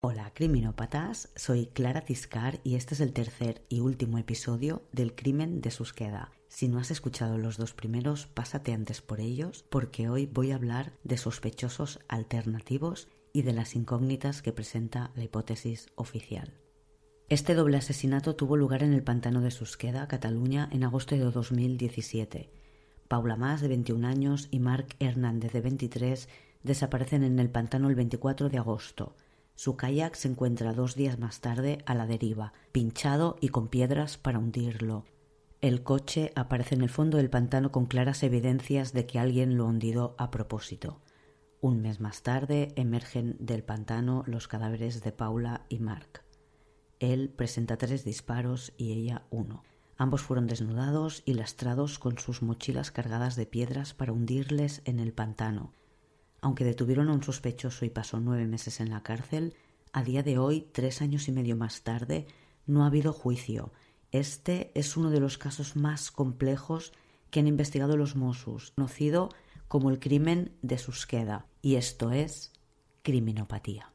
Hola criminópatas, soy Clara Tiscar y este es el tercer y último episodio del crimen de Susqueda. Si no has escuchado los dos primeros, pásate antes por ellos porque hoy voy a hablar de sospechosos alternativos y de las incógnitas que presenta la hipótesis oficial. Este doble asesinato tuvo lugar en el pantano de Susqueda, Cataluña, en agosto de 2017. Paula Mas, de 21 años, y Marc Hernández, de 23, desaparecen en el pantano el 24 de agosto. Su kayak se encuentra dos días más tarde a la deriva, pinchado y con piedras para hundirlo. El coche aparece en el fondo del pantano con claras evidencias de que alguien lo hundido a propósito. Un mes más tarde emergen del pantano los cadáveres de Paula y Mark. Él presenta tres disparos y ella uno. Ambos fueron desnudados y lastrados con sus mochilas cargadas de piedras para hundirles en el pantano. Aunque detuvieron a un sospechoso y pasó nueve meses en la cárcel, a día de hoy, tres años y medio más tarde, no ha habido juicio. Este es uno de los casos más complejos que han investigado los Mossos, conocido como el crimen de Susqueda, y esto es criminopatía.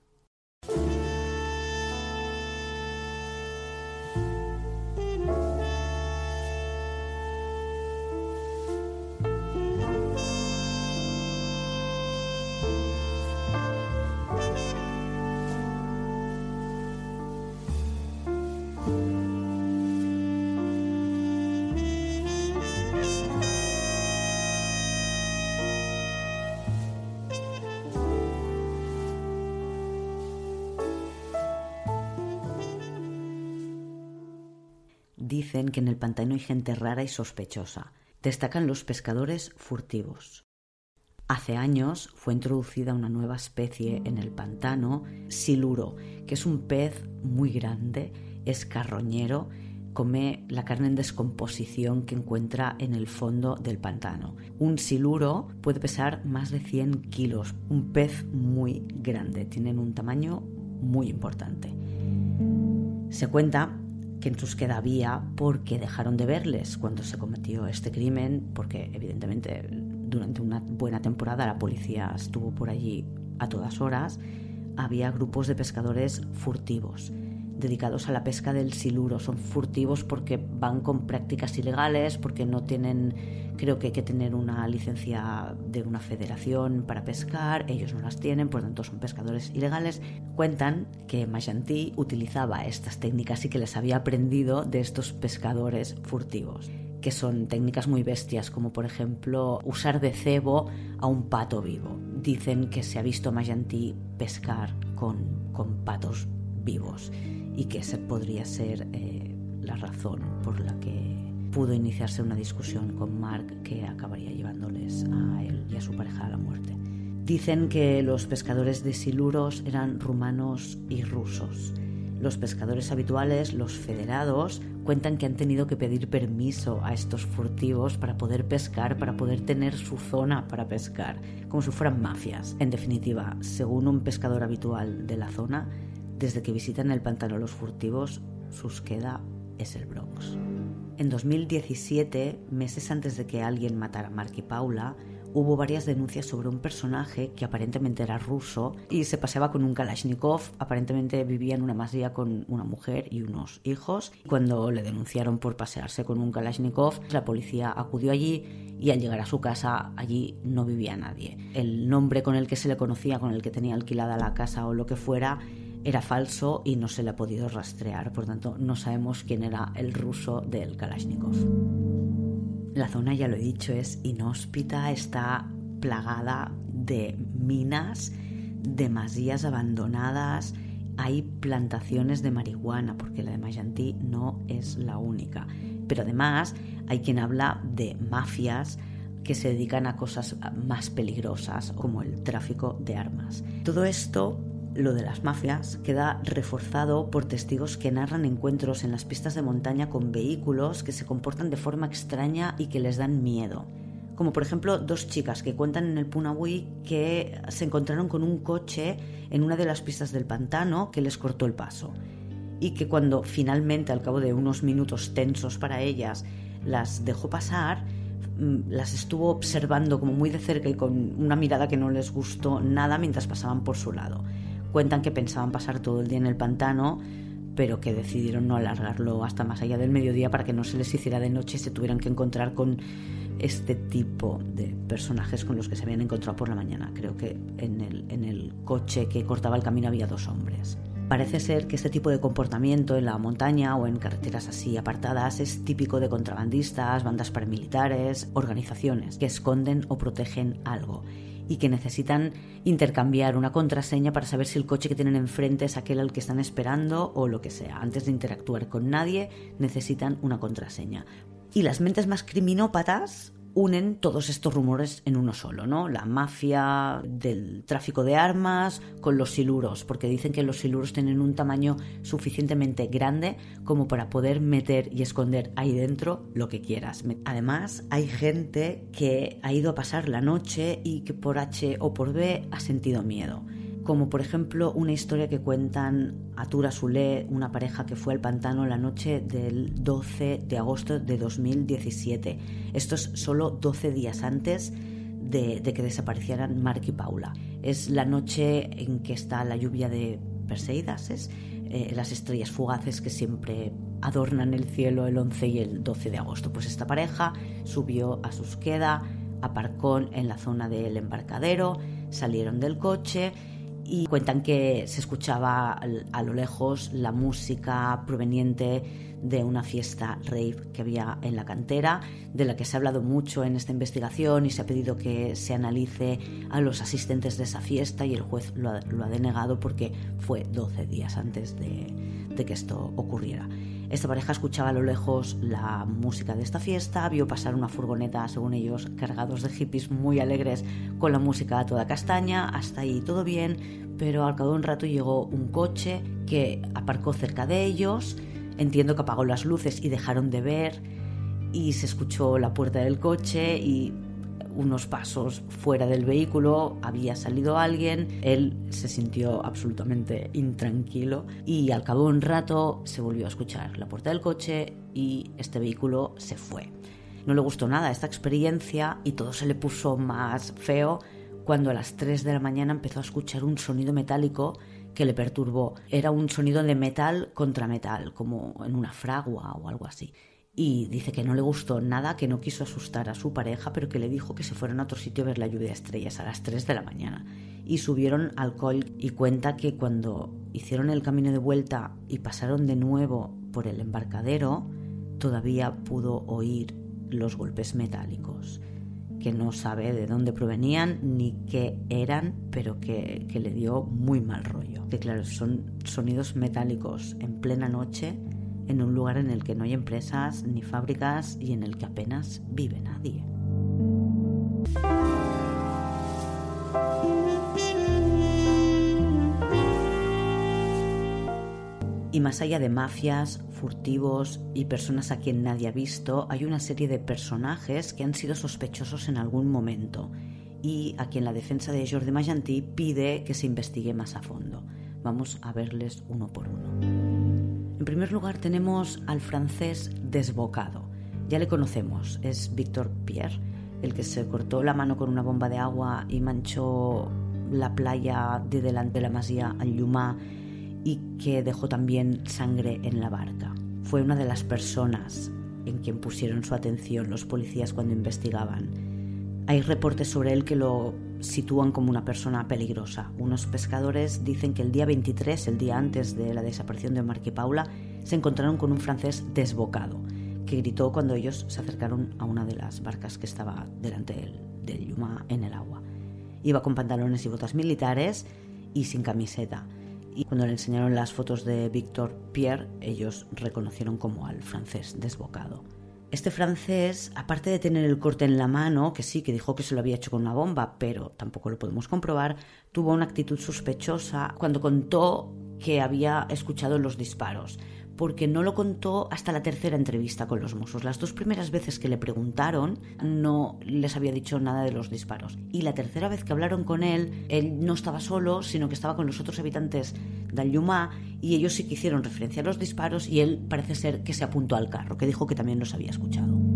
Que en el pantano hay gente rara y sospechosa. Destacan los pescadores furtivos. Hace años fue introducida una nueva especie en el pantano, siluro, que es un pez muy grande, es carroñero, come la carne en descomposición que encuentra en el fondo del pantano. Un siluro puede pesar más de 100 kilos, un pez muy grande, tienen un tamaño muy importante. Se cuenta que en Susqueda había porque dejaron de verles cuando se cometió este crimen, porque evidentemente durante una buena temporada la policía estuvo por allí a todas horas, había grupos de pescadores furtivos dedicados a la pesca del siluro. Son furtivos porque van con prácticas ilegales, porque no tienen, creo que hay que tener una licencia de una federación para pescar, ellos no las tienen, por lo tanto son pescadores ilegales. Cuentan que Majantí utilizaba estas técnicas y que les había aprendido de estos pescadores furtivos que son técnicas muy bestias, como por ejemplo usar de cebo a un pato vivo. Dicen que se ha visto a Majantí pescar con, con patos vivos y que esa podría ser eh, la razón por la que pudo iniciarse una discusión con Mark que acabaría llevándoles a él y a su pareja a la muerte. Dicen que los pescadores de siluros eran rumanos y rusos. Los pescadores habituales, los federados, cuentan que han tenido que pedir permiso a estos furtivos para poder pescar, para poder tener su zona para pescar, como si fueran mafias. En definitiva, según un pescador habitual de la zona, desde que visitan el pantano los furtivos, Susqueda es el Bronx. En 2017, meses antes de que alguien matara a Mark y Paula, hubo varias denuncias sobre un personaje que aparentemente era ruso y se paseaba con un Kalashnikov. Aparentemente vivía en una masía con una mujer y unos hijos. Cuando le denunciaron por pasearse con un Kalashnikov, la policía acudió allí y al llegar a su casa allí no vivía nadie. El nombre con el que se le conocía, con el que tenía alquilada la casa o lo que fuera, era falso y no se le ha podido rastrear, por tanto no sabemos quién era el ruso del Kalashnikov. La zona, ya lo he dicho, es inhóspita, está plagada de minas, de masías abandonadas, hay plantaciones de marihuana, porque la de Mayantí no es la única. Pero además hay quien habla de mafias que se dedican a cosas más peligrosas, como el tráfico de armas. Todo esto lo de las mafias queda reforzado por testigos que narran encuentros en las pistas de montaña con vehículos que se comportan de forma extraña y que les dan miedo. Como por ejemplo dos chicas que cuentan en el Punahui que se encontraron con un coche en una de las pistas del pantano que les cortó el paso. Y que cuando finalmente, al cabo de unos minutos tensos para ellas, las dejó pasar, mm, las estuvo observando como muy de cerca y con una mirada que no les gustó nada mientras pasaban por su lado Cuentan que pensaban pasar todo el día en el pantano, pero que decidieron no alargarlo hasta más allá del mediodía para que no se les hiciera de noche y se tuvieran que encontrar con este tipo de personajes con los que se habían encontrado por la mañana. Creo que en el, en el coche que cortaba el camino había dos hombres. Parece ser que este tipo de comportamiento en la montaña o en carreteras así apartadas es típico de contrabandistas, bandas paramilitares, organizaciones que esconden o protegen algo y que necesitan intercambiar una contraseña para saber si el coche que tienen enfrente es aquel al que están esperando o lo que sea. Antes de interactuar con nadie necesitan una contraseña. Y las mentes más criminópatas unen todos estos rumores en uno solo, ¿no? La mafia del tráfico de armas con los siluros, porque dicen que los siluros tienen un tamaño suficientemente grande como para poder meter y esconder ahí dentro lo que quieras. Además, hay gente que ha ido a pasar la noche y que por H o por B ha sentido miedo como por ejemplo una historia que cuentan Atura Sule, una pareja que fue al pantano la noche del 12 de agosto de 2017. Esto es solo 12 días antes de, que desaparecieran Mark y Paula. Es la noche en que está la lluvia de Perseidas, eh, las estrellas fugaces que siempre adornan el cielo el 11 y el 12 de agosto. Pues esta pareja subió a Susqueda, aparcó en la zona del embarcadero, salieron del coche y cuentan que se escuchaba a lo lejos la música proveniente de una fiesta rave que había en la cantera, de la que se ha hablado mucho en esta investigación y se ha pedido que se analice a los asistentes de esa fiesta y el juez lo ha, denegado porque fue 12 días antes de que esto ocurriera. Esta pareja escuchaba a lo lejos la música de esta fiesta, vio pasar una furgoneta, según ellos, cargados de hippies muy alegres con la música toda castaña, hasta ahí todo bien, pero al cabo de un rato llegó un coche que aparcó cerca de ellos, entiendo que apagó las luces y dejaron de ver, y se escuchó la puerta del coche y unos pasos fuera del vehículo había salido alguien, él se sintió absolutamente intranquilo y al cabo de un rato se volvió a escuchar la puerta del coche y este vehículo se fue. No le gustó nada esta experiencia y todo se le puso más feo cuando a las 3 de la mañana empezó a escuchar un sonido metálico que le perturbó. Era un sonido de metal contra metal, como en una fragua o algo así y dice que no le gustó nada, que no quiso asustar a su pareja, pero que le dijo que se fueran a otro sitio a ver la lluvia de estrellas a las 3 de la mañana. Y subieron al col y cuenta que cuando hicieron el camino de vuelta y pasaron de nuevo por el embarcadero, todavía pudo oír los golpes metálicos, que no sabe de dónde provenían ni qué eran, pero que, que le dio muy mal rollo. Que claro, son sonidos metálicos en plena noche en un lugar en el que no hay empresas ni fábricas y en el que apenas vive nadie. Y más allá de mafias, furtivos y personas a quien nadie ha visto, hay una serie de personajes que han sido sospechosos en algún momento y a quien la defensa de Jordi Magentí pide que se investigue más a fondo. Vamos a verles uno por uno. En primer lugar tenemos al francés desbocado. Ya le conocemos, es Victor Pierre, el que se cortó la mano con una bomba de agua y manchó la playa de delante de la masía Allumá y que dejó también sangre en la barca. Fue una de las personas en quien pusieron su atención los policías cuando investigaban. Hay reportes sobre él que lo sitúan como una persona peligrosa. Unos pescadores dicen que el día 23, el día antes de la desaparición de Mark y Paula, se encontraron con un francés desbocado, que gritó cuando ellos se acercaron a una de las barcas que estaba delante del, del Yuma en el agua. Iba con pantalones y botas militares y sin camiseta. Y cuando le enseñaron las fotos de Victor Pierre, ellos reconocieron como al francés desbocado. Este francés, aparte de tener el corte en la mano, que sí, que dijo que se lo había hecho con una bomba, pero tampoco lo podemos comprobar, tuvo una actitud sospechosa cuando contó que había escuchado los disparos porque no lo contó hasta la tercera entrevista con los Mossos. Las dos primeras veces que le preguntaron no les había dicho nada de los disparos. Y la tercera vez que hablaron con él, él no estaba solo, sino que estaba con los otros habitantes del Yuma y ellos sí que hicieron referencia a los disparos y él parece ser que se apuntó al carro, que dijo que también los había escuchado.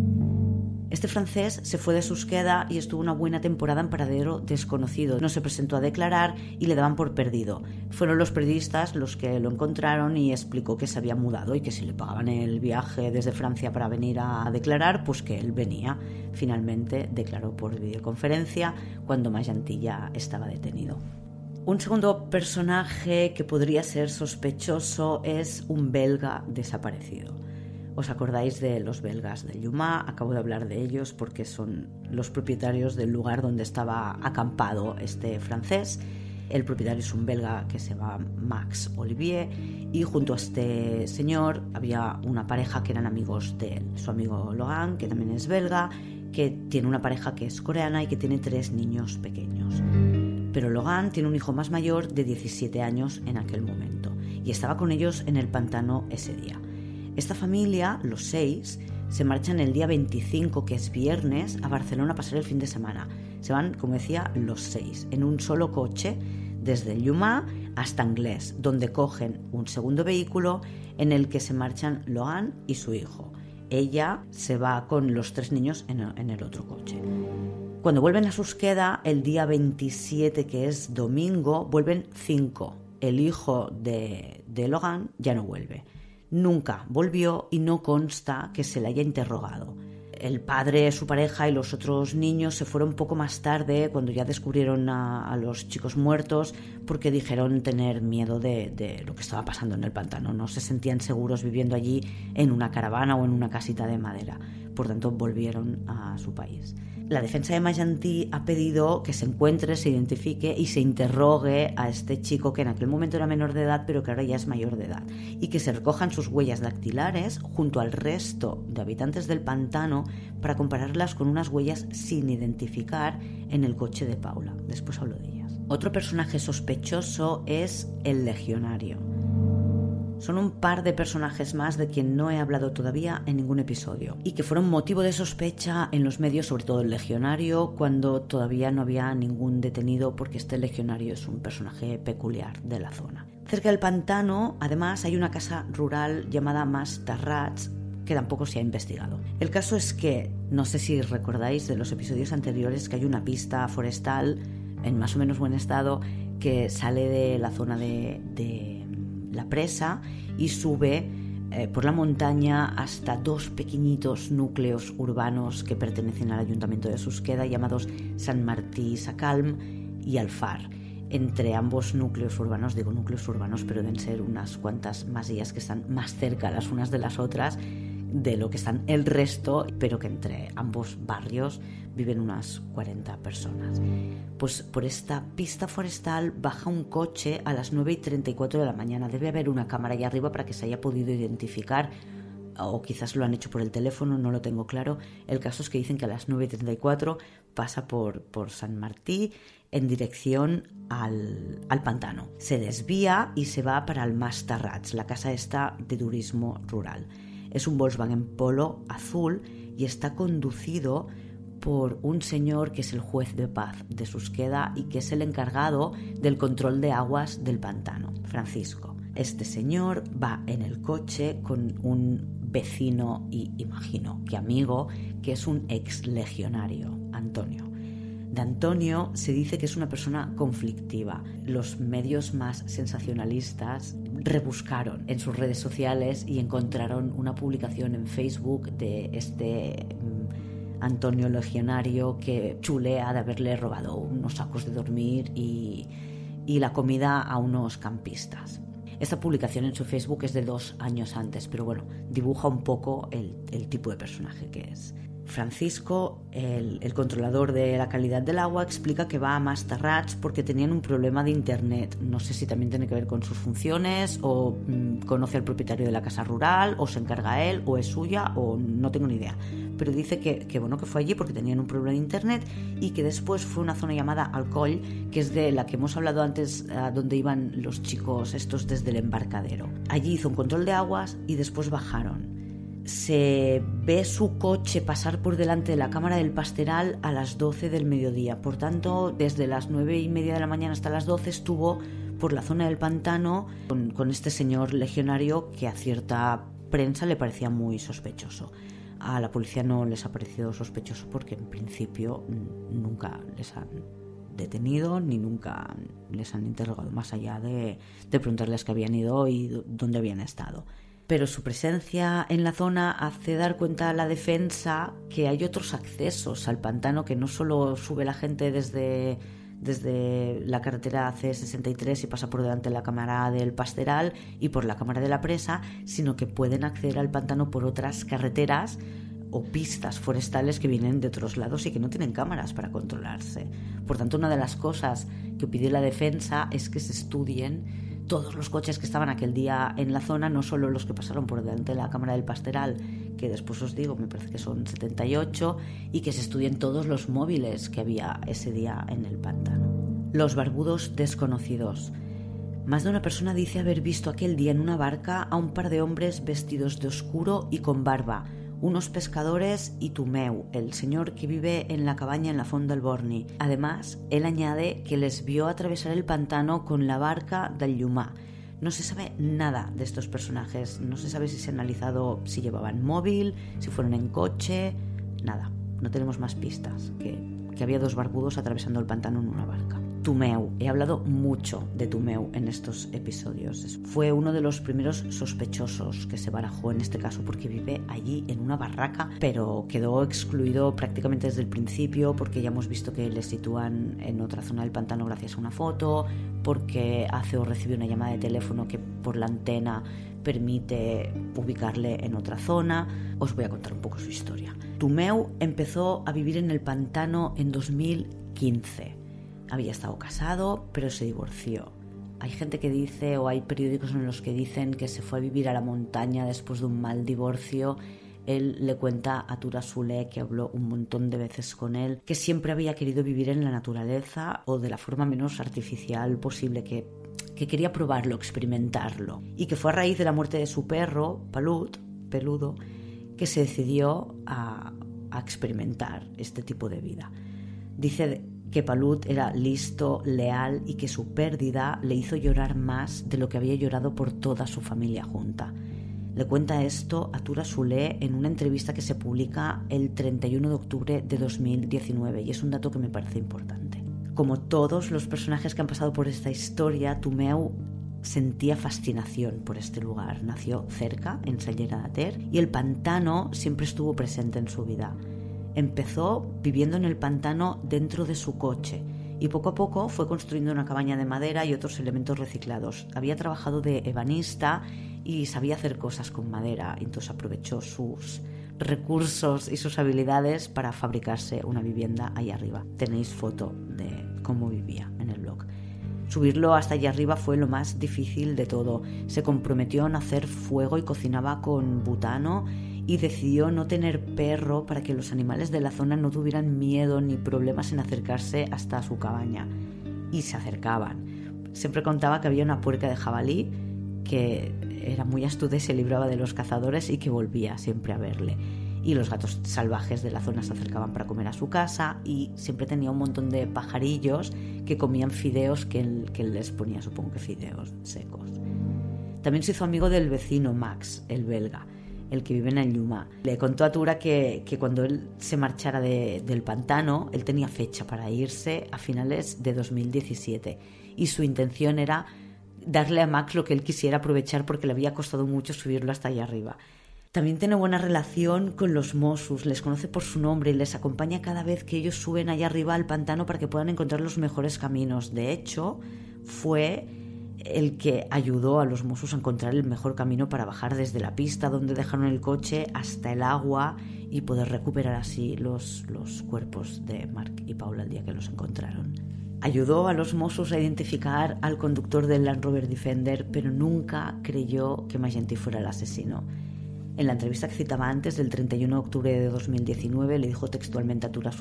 Este francés se fue de Susqueda y estuvo una buena temporada en paradero desconocido. No se presentó a declarar y le daban por perdido. Fueron los periodistas los que lo encontraron y explicó que se había mudado y que si le pagaban el viaje desde Francia para venir a declarar, pues que él venía. Finalmente declaró por videoconferencia cuando Mayantilla estaba detenido. Un segundo personaje que podría ser sospechoso es un belga desaparecido. ¿Os acordáis de los belgas de Yuma? Acabo de hablar de ellos porque son los propietarios del lugar donde estaba acampado este francés. El propietario es un belga que se llama Max Olivier y junto a este señor había una pareja que eran amigos de él. Su amigo Logan, que también es belga, que tiene una pareja que es coreana y que tiene tres niños pequeños. Pero Logan tiene un hijo más mayor de 17 años en aquel momento y estaba con ellos en el pantano ese día. Esta familia, los seis, se marchan el día 25, que es viernes, a Barcelona a pasar el fin de semana. Se van, como decía, los seis, en un solo coche, desde Llumá hasta Anglés, donde cogen un segundo vehículo en el que se marchan Loan y su hijo. Ella se va con los tres niños en el otro coche. Cuando vuelven a Susqueda, el día 27, que es domingo, vuelven cinco. El hijo de, de Logan ya no vuelve. Nunca volvió y no consta que se le haya interrogado. El padre, su pareja y los otros niños se fueron poco más tarde, cuando ya descubrieron a, los chicos muertos, porque dijeron tener miedo de, de, lo que estaba pasando en el pantano. No se sentían seguros viviendo allí en una caravana o en una casita de madera. Por tanto, volvieron a su país. La defensa de Mayantí ha pedido que se encuentre, se identifique y se interrogue a este chico que en aquel momento era menor de edad pero que ahora ya es mayor de edad y que se recojan sus huellas dactilares junto al resto de habitantes del pantano para compararlas con unas huellas sin identificar en el coche de Paula. Después hablo de ellas. Otro personaje sospechoso es el legionario. Son un par de personajes más de quien no he hablado todavía en ningún episodio y que fueron motivo de sospecha en los medios, sobre todo el legionario, cuando todavía no había ningún detenido porque este legionario es un personaje peculiar de la zona. Cerca del pantano, además, hay una casa rural llamada Mas que tampoco se ha investigado. El caso es que, no sé si recordáis de los episodios anteriores, que hay una pista forestal en más o menos buen estado que sale de la zona de la presa y sube eh, por la montaña hasta dos pequeñitos núcleos urbanos que pertenecen al ayuntamiento de Susqueda llamados San Martí Sacalm y Alfar. Entre ambos núcleos urbanos, digo núcleos urbanos, pero deben ser unas cuantas masillas que están más cerca las unas de las otras de lo que están el resto, pero que entre ambos barrios viven unas 40 personas. Pues por esta pista forestal baja un coche a las 9 y 34 de la mañana. Debe haber una cámara allá arriba para que se haya podido identificar o quizás lo han hecho por el teléfono, no lo tengo claro. El caso es que dicen que a las 9 y 34 pasa por, por San Martí en dirección al, al, pantano. Se desvía y se va para el Mastarrats, la casa esta de turismo rural. Es un Volkswagen Polo azul y está conducido por un señor que es el juez de paz de Susqueda y que es el encargado del control de aguas del pantano, Francisco. Este señor va en el coche con un vecino y imagino que amigo, que es un ex legionario, Antonio. De Antonio se dice que es una persona conflictiva. Los medios más sensacionalistas rebuscaron en sus redes sociales y encontraron una publicación en Facebook de este mm, Antonio Legionario que chulea de haberle robado unos sacos de dormir y, la comida a unos campistas. Esta publicación en su Facebook es de dos años antes, pero bueno, dibuja un poco el, tipo de personaje que es. Francisco, el, controlador de la calidad del agua, explica que va a Mastarrats porque tenían un problema de internet. No sé si también tiene que ver con sus funciones o mm, conoce al propietario de la casa rural o se encarga él o es suya o no tengo ni idea. Pero dice que, que, bueno que fue allí porque tenían un problema de internet y que después fue una zona llamada Alcohol, que es de la que hemos hablado antes, donde iban los chicos estos desde el embarcadero. Allí hizo un control de aguas y después bajaron se ve su coche pasar por delante de la Cámara del Pasteral a las 12 del mediodía. Por tanto, desde las 9 y media de la mañana hasta las 12 estuvo por la zona del pantano con, este señor legionario que a cierta prensa le parecía muy sospechoso. A la policía no les ha parecido sospechoso porque en principio nunca les han detenido ni nunca les han interrogado más allá de, preguntarles qué habían ido y dónde habían estado. Pero su presencia en la zona hace dar cuenta a la defensa que hay otros accesos al pantano, que no solo sube la gente desde, desde la carretera C63 y pasa por delante de la cámara del Pasteral y por la cámara de la presa, sino que pueden acceder al pantano por otras carreteras o pistas forestales que vienen de otros lados y que no tienen cámaras para controlarse. Por tanto, una de las cosas que pide la defensa es que se estudien todos los coches que estaban aquel día en la zona, no solo los que pasaron por delante de la Cámara del Pasteral, que después os digo, me parece que son 78, y que se estudien todos los móviles que había ese día en el pantano. Los barbudos desconocidos. Más de una persona dice haber visto aquel día en una barca a un par de hombres vestidos de oscuro y con barba, unos pescadores y Tumeu, el señor que vive en la cabaña en la fonda del Borni. Además, él añade que les vio atravesar el pantano con la barca del Yumá. No se sabe nada de estos personajes, no se sabe si se ha analizado si llevaban móvil, si fueron en coche, nada. No tenemos más pistas que, que había dos barbudos atravesando el pantano en una barca. Tumeu. He hablado mucho de Tumeu en estos episodios. Fue uno de los primeros sospechosos que se barajó en este caso porque vive allí en una barraca, pero quedó excluido prácticamente desde el principio porque ya hemos visto que le sitúan en otra zona del pantano gracias a una foto, porque hace o recibe una llamada de teléfono que por la antena permite ubicarle en otra zona. Os voy a contar un poco su historia. Tumeu empezó a vivir en el pantano en 2015 había estado casado, pero se divorció. Hay gente que dice, o hay periódicos en los que dicen que se fue a vivir a la montaña después de un mal divorcio. Él le cuenta a Tura Sule, que habló un montón de veces con él, que siempre había querido vivir en la naturaleza o de la forma menos artificial posible, que, que quería probarlo, experimentarlo. Y que fue a raíz de la muerte de su perro, Palut, peludo, que se decidió a, a experimentar este tipo de vida. Dice que Palut era listo, leal y que su pérdida le hizo llorar más de lo que había llorado por toda su familia junta. Le cuenta esto a Tura Sule en una entrevista que se publica el 31 de octubre de 2019 y es un dato que me parece importante. Como todos los personajes que han pasado por esta historia, Tumeu sentía fascinación por este lugar. Nació cerca, en Sellera de Ter, y el pantano siempre estuvo presente en su vida. Empezó viviendo en el pantano dentro de su coche y poco a poco fue construyendo una cabaña de madera y otros elementos reciclados. Había trabajado de ebanista y sabía hacer cosas con madera, entonces aprovechó sus recursos y sus habilidades para fabricarse una vivienda ahí arriba. Tenéis foto de cómo vivía en el blog. Subirlo hasta allá arriba fue lo más difícil de todo. Se comprometió en hacer fuego y cocinaba con butano y decidió no tener perro para que los animales de la zona no tuvieran miedo ni problemas en acercarse hasta su cabaña. Y se acercaban. Siempre contaba que había una puerca de jabalí que era muy astuta y se libraba de los cazadores y que volvía siempre a verle. Y los gatos salvajes de la zona se acercaban para comer a su casa y siempre tenía un montón de pajarillos que comían fideos que él, que él les ponía, supongo que fideos secos. También se hizo amigo del vecino Max, el belga, el que vive en el Yuma. Le contó a Tura que, cuando él se marchara del pantano, él tenía fecha para irse a finales de 2017 y su intención era darle a Max lo que él quisiera aprovechar porque le había costado mucho subirlo hasta allá arriba. También tiene buena relación con los Mossus, les conoce por su nombre y les acompaña cada vez que ellos suben allá arriba al pantano para que puedan encontrar los mejores caminos. De hecho, fue el que ayudó a los Mossos a encontrar el mejor camino para bajar desde la pista donde dejaron el coche hasta el agua y poder recuperar así los, los cuerpos de Mark y Paula el día que los encontraron. Ayudó a los Mossos a identificar al conductor del Land Rover Defender, pero nunca creyó que Magenti fuera el asesino. En la entrevista que citaba antes, del 31 de octubre de 2019, le dijo textualmente a Tura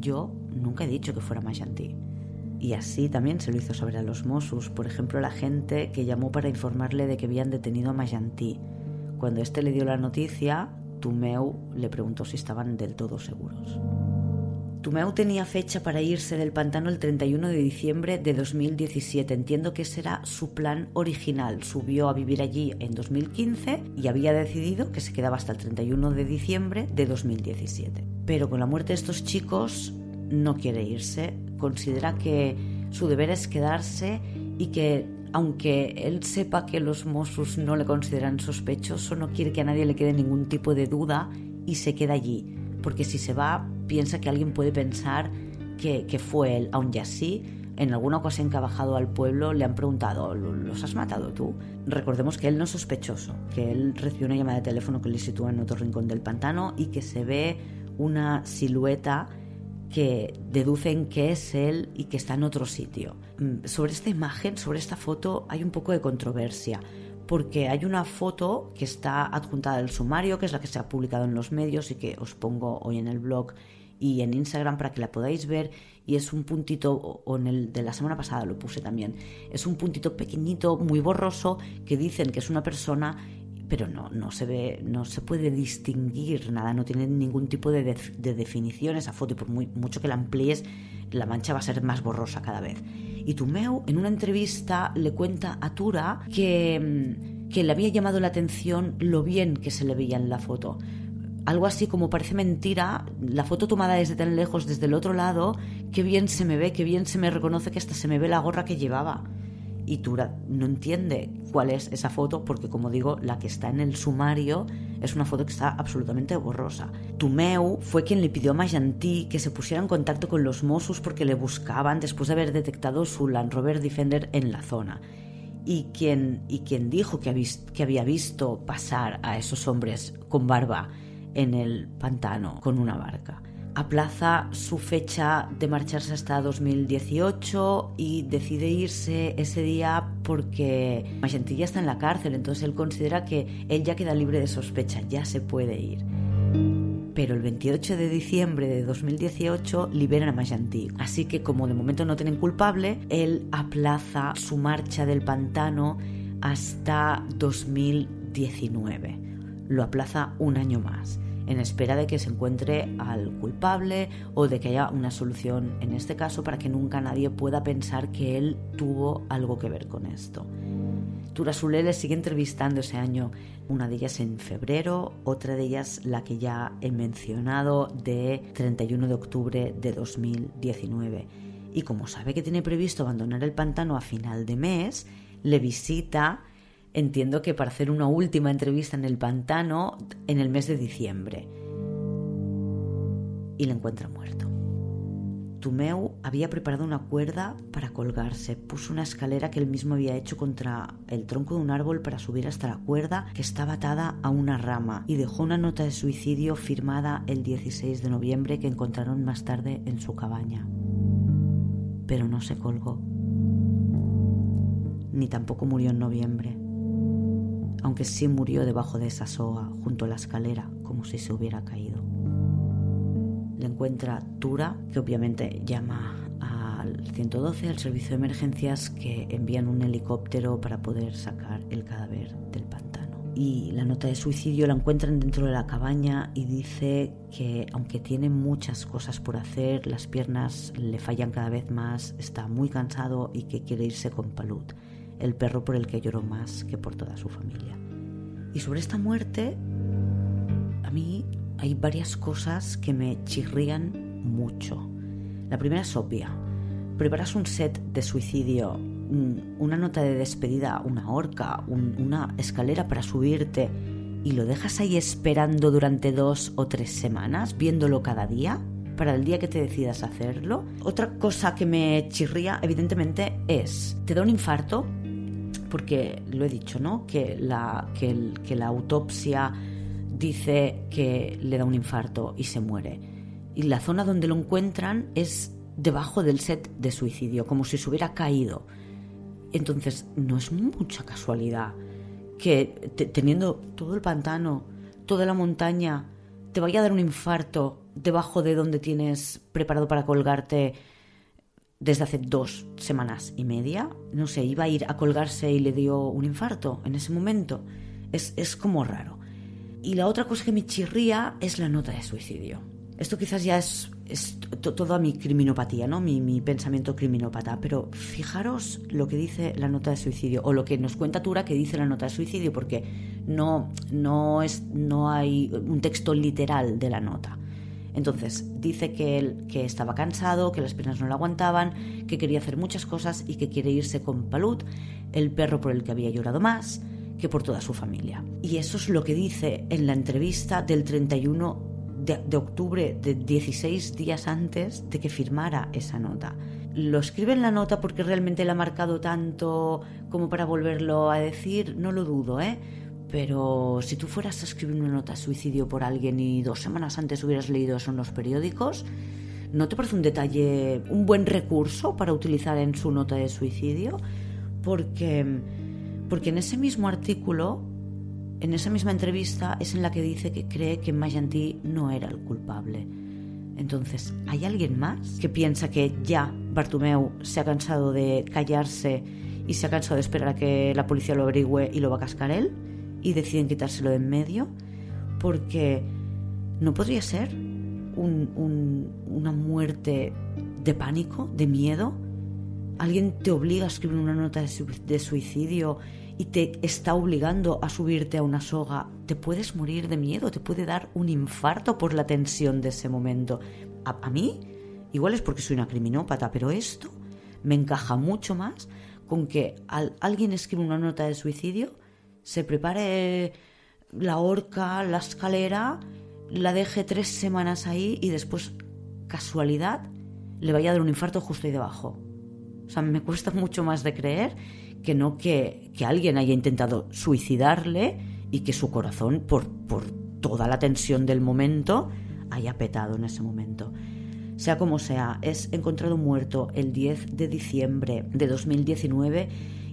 yo nunca he dicho que fuera Magenti. Y así también se lo hizo saber a los Mossos, por ejemplo, la gente que llamó para informarle de que habían detenido a Mayantí. Cuando éste le dio la noticia, Tumeu le preguntó si estaban del todo seguros. Tumeu tenía fecha para irse del pantano el 31 de diciembre de 2017. Entiendo que ese era su plan original. Subió a vivir allí en 2015 y había decidido que se quedaba hasta el 31 de diciembre de 2017. Pero con la muerte de estos chicos no quiere irse. Considera que su deber es quedarse y que aunque él sepa que los Mossos no le consideran sospechoso, no quiere que a nadie le quede ningún tipo de duda y se queda allí. Porque si se va, piensa que alguien puede pensar que, fue él, aun ya así. En alguna ocasión que ha bajado al pueblo le han preguntado, ¿los has matado tú? Recordemos que él no es sospechoso, que él recibió una llamada de teléfono que le sitúa en otro rincón del pantano y que se ve una silueta que deducen que es él y que está en otro sitio. Mm, sobre esta imagen, sobre esta foto, hay un poco de controversia porque hay una foto que está adjuntada al sumario, que es la que se ha publicado en los medios y que os pongo hoy en el blog y en Instagram para que la podáis ver y es un puntito, o en el de la semana pasada lo puse también, es un puntito pequeñito, muy borroso, que dicen que es una persona, pero no, no se ve, no se puede distinguir nada, no tiene ningún tipo de, de definición esa foto y por muy, mucho que la amplíes, la mancha va a ser más borrosa cada vez. Y Tumeu en una entrevista le cuenta a Tura que, mm, que le había llamado la atención lo bien que se le veía en la foto. Algo así como parece mentira, la foto tomada desde tan lejos, desde el otro lado, qué bien se me ve, qué bien se me reconoce que hasta se me ve la gorra que llevaba y Tura no entiende cuál es esa foto porque, como digo, la que está en el sumario es una foto que está absolutamente borrosa. Tumeu fue quien le pidió a Majantí que se pusiera en contacto con los Mossos porque le buscaban después de haber detectado su Land Rover Defender en la zona. Y quien, y quien dijo que, que había visto pasar a esos hombres con barba en el pantano con una barca aplaza su fecha de marcharse hasta 2018 y decide irse ese día porque Magentilla está en la cárcel, entonces él considera que él ya queda libre de sospecha, ya se puede ir. Pero el 28 de diciembre de 2018 liberan a Magentí. Así que como de momento no tienen culpable, él aplaza su marcha del pantano hasta 2019. Lo aplaza un año más en espera de que se encuentre al culpable o de que haya una solución en este caso para que nunca nadie pueda pensar que él tuvo algo que ver con esto. Turasule le sigue entrevistando ese año, una de ellas en febrero, otra de ellas la que ya he mencionado de 31 de octubre de 2019. Y como sabe que tiene previsto abandonar el pantano a final de mes, le visita entiendo que para hacer una última entrevista en el pantano en el mes de diciembre. Y le encuentra muerto. Tumeu había preparado una cuerda para colgarse, puso una escalera que él mismo había hecho contra el tronco de un árbol para subir hasta la cuerda que estaba atada a una rama y dejó una nota de suicidio firmada el 16 de noviembre que encontraron más tarde en su cabaña. Pero no se colgó, ni tampoco murió en noviembre aunque sí murió debajo de esa soga, junto a la escalera, como si se hubiera caído. Le encuentra Tura, que obviamente llama al 112, al servicio de emergencias, que envían un helicóptero para poder sacar el cadáver del pantano. Y la nota de suicidio la encuentran dentro de la cabaña y dice que aunque tiene muchas cosas por hacer, las piernas le fallan cada vez más, está muy cansado y que quiere irse con Palut el perro por el que lloró más que por toda su familia. Y sobre esta muerte, a mí hay varias cosas que me chirrían mucho. La primera es obvia. Preparas un set de suicidio, una nota de despedida, una horca, una escalera para subirte y lo dejas ahí esperando durante dos o tres semanas, viéndolo cada día para el día que te decidas hacerlo. Otra cosa que me chirría, evidentemente, es, te da un infarto, porque lo he dicho, ¿no? Que la, que, la autopsia dice que le da un infarto y se muere. Y la zona donde lo encuentran es debajo del set de suicidio, como si se hubiera caído. Entonces, no es mucha casualidad que teniendo todo el pantano, toda la montaña, te vaya a dar un infarto debajo de donde tienes preparado para colgarte desde hace dos semanas y media. No sé, iba a ir a colgarse y le dio un infarto en ese momento. Es, es como raro. Y la otra cosa que me chirría es la nota de suicidio. Esto quizás ya es es toda mi criminopatía, ¿no? Mi, mi, pensamiento criminópata. Pero fijaros lo que dice la nota de suicidio, o lo que nos cuenta Tura que dice la nota de suicidio, porque no, no, es, no hay un texto literal de la nota. Entonces, dice que él que estaba cansado, que las piernas no le aguantaban, que quería hacer muchas cosas y que quiere irse con Palut, el perro por el que había llorado más, que por toda su familia. Y eso es lo que dice en la entrevista del 31 de, octubre, de 16 días antes de que firmara esa nota. Lo escribe en la nota porque realmente le ha marcado tanto como para volverlo a decir, no lo dudo, ¿eh? Pero si tú fueras a escribir una nota de suicidio por alguien y dos semanas antes hubieras leído eso en los periódicos, ¿no te parece un detalle, un buen recurso para utilizar en su nota de suicidio? Porque, porque en ese mismo artículo, en esa misma entrevista, es en la que dice que cree que Mayanti no era el culpable. Entonces, ¿hay alguien más que piensa que ya Bartumeu se ha cansado de callarse y se ha cansado de esperar a que la policía lo averigüe y lo va a cascar él? Y deciden quitárselo de en medio porque no podría ser una muerte de pánico, de miedo. Alguien te obliga a escribir una nota de suicidio y te está obligando a subirte a una soga. Te puedes morir de miedo, te puede dar un infarto por la tensión de ese momento. A, mí, igual es porque soy una criminópata, pero esto me encaja mucho más con que alguien escribe una nota de suicidio se prepare la horca, la escalera, la deje tres semanas ahí y después, casualidad, le vaya a dar un infarto justo ahí debajo. O sea, me cuesta mucho más de creer que no que, que alguien haya intentado suicidarle y que su corazón, por, por toda la tensión del momento, haya petado en ese momento. Sea como sea, es encontrado muerto el 10 de diciembre de 2019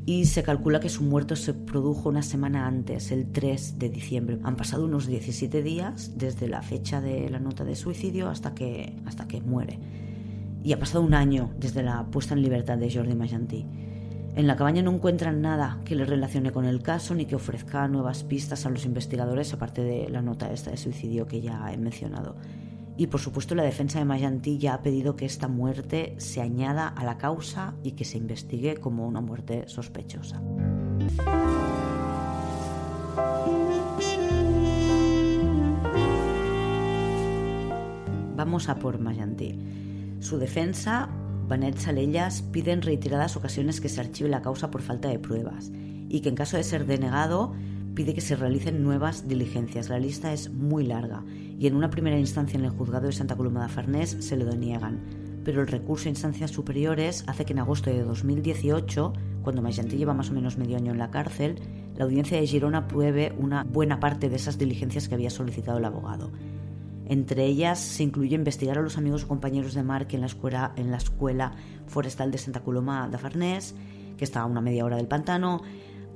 y se calcula que su muerte se produjo una semana antes, el 3 de diciembre. Han pasado unos 17 días desde la fecha de la nota de suicidio hasta que, hasta que muere. Y ha pasado un año desde la puesta en libertad de Jordi Magentí. En la cabaña no encuentran nada que le relacione con el caso ni que ofrezca nuevas pistas a los investigadores aparte de la nota esta de suicidio que ya he mencionado. Y por supuesto la defensa de Mayantí ya ha pedido que esta muerte se añada a la causa y que se investigue como una muerte sospechosa. Vamos a por Mayantí. Su defensa, Banet Salellas, pide en reiteradas ocasiones que se archive la causa por falta de pruebas y que en caso de ser denegado pide que se realicen nuevas diligencias. La lista es muy larga y en una primera instancia en el juzgado de Santa Coloma de Farnés se lo deniegan, pero el recurso a instancias superiores hace que en agosto de 2018, cuando Magentí lleva más o menos medio año en la cárcel, la audiencia de Girona apruebe una buena parte de esas diligencias que había solicitado el abogado. Entre ellas se incluye investigar a los amigos o compañeros de Mark en la escuela, en la escuela forestal de Santa Coloma de Farnés, que está a una media hora del pantano,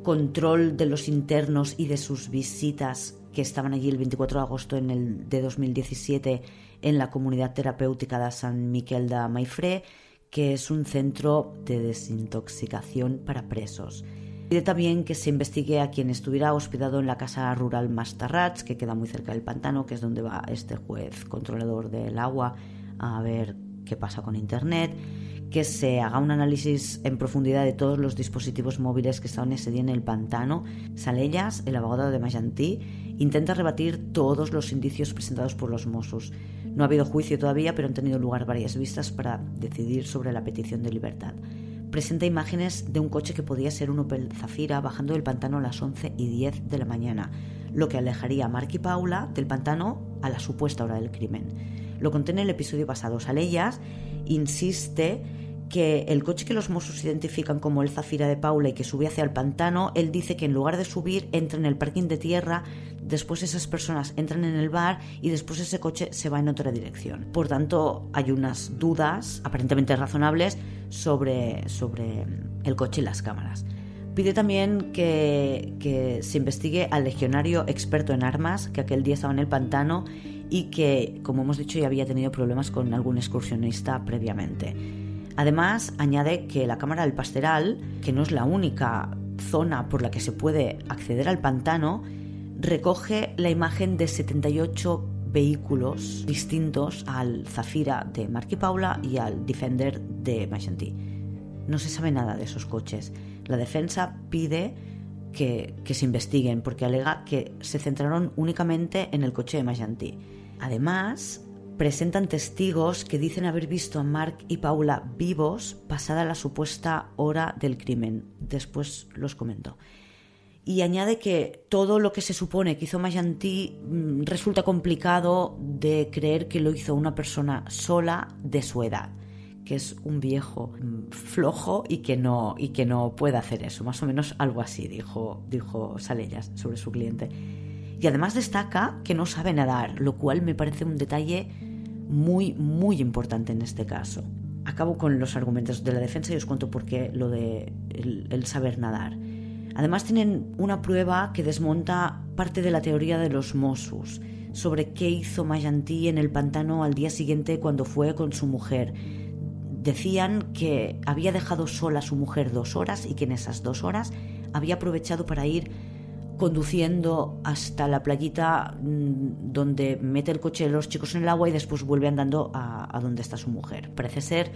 control de los internos y de sus visitas que estaban allí el 24 de agosto en el, de 2017 en la comunidad terapéutica de San Miquel de Maifré, que es un centro de desintoxicación para presos. Pide también que se investigue a quien estuviera hospedado en la casa rural Mastarrats, que queda muy cerca del pantano, que es donde va este juez controlador del agua a ver qué pasa con Internet que se haga un análisis en profundidad de todos los dispositivos móviles que estaban ese día en el pantano. Salellas, el abogado de Magentí, intenta rebatir todos los indicios presentados por los Mossos. No ha habido juicio todavía, pero han tenido lugar varias vistas para decidir sobre la petición de libertad. Presenta imágenes de un coche que podía ser un Opel Zafira bajando del pantano a las 11 y 10 de la mañana, lo que alejaría a Mark y Paula del pantano a la supuesta hora del crimen. Lo conté en el episodio pasado. Salellas insiste que el coche que los Mossos identifican como el Zafira de Paula y que sube hacia el pantano, él dice que en lugar de subir entra en el parking de tierra, después esas personas entran en el bar y después ese coche se va en otra dirección. Por tanto, hay unas dudas aparentemente razonables sobre, sobre el coche y las cámaras. Pide también que, que se investigue al legionario experto en armas, que aquel día estaba en el pantano y que, como hemos dicho, ya había tenido problemas con algún excursionista previamente. Además, añade que la Cámara del Pasteral, que no es la única zona por la que se puede acceder al pantano, recoge la imagen de 78 vehículos distintos al Zafira de Mark y Paula y al Defender de Magentí. No se sabe nada de esos coches. La defensa pide que, se investiguen porque alega que se centraron únicamente en el coche de Magentí. Además, presentan testigos que dicen haber visto a Mark y Paula vivos pasada la supuesta hora del crimen. Después los comento. Y añade que todo lo que se supone que hizo Mayanti mm, resulta complicado de creer que lo hizo una persona sola de su edad, que es un viejo mm, flojo y que no, y que no puede hacer eso. Más o menos algo así, dijo, dijo Salellas sobre su cliente. Y además destaca que no sabe nadar, lo cual me parece un detalle muy, muy importante en este caso. Acabo con los argumentos de la defensa y os cuento por qué lo de el, saber nadar. Además tienen una prueba que desmonta parte de la teoría de los Mossus sobre qué hizo Mayanti en el pantano al día siguiente cuando fue con su mujer. Decían que había dejado sola a su mujer dos horas y que en esas dos horas había aprovechado para ir conduciendo hasta la playita mm, donde mete el coche de los chicos en el agua y después vuelve andando a, donde está su mujer. Parece ser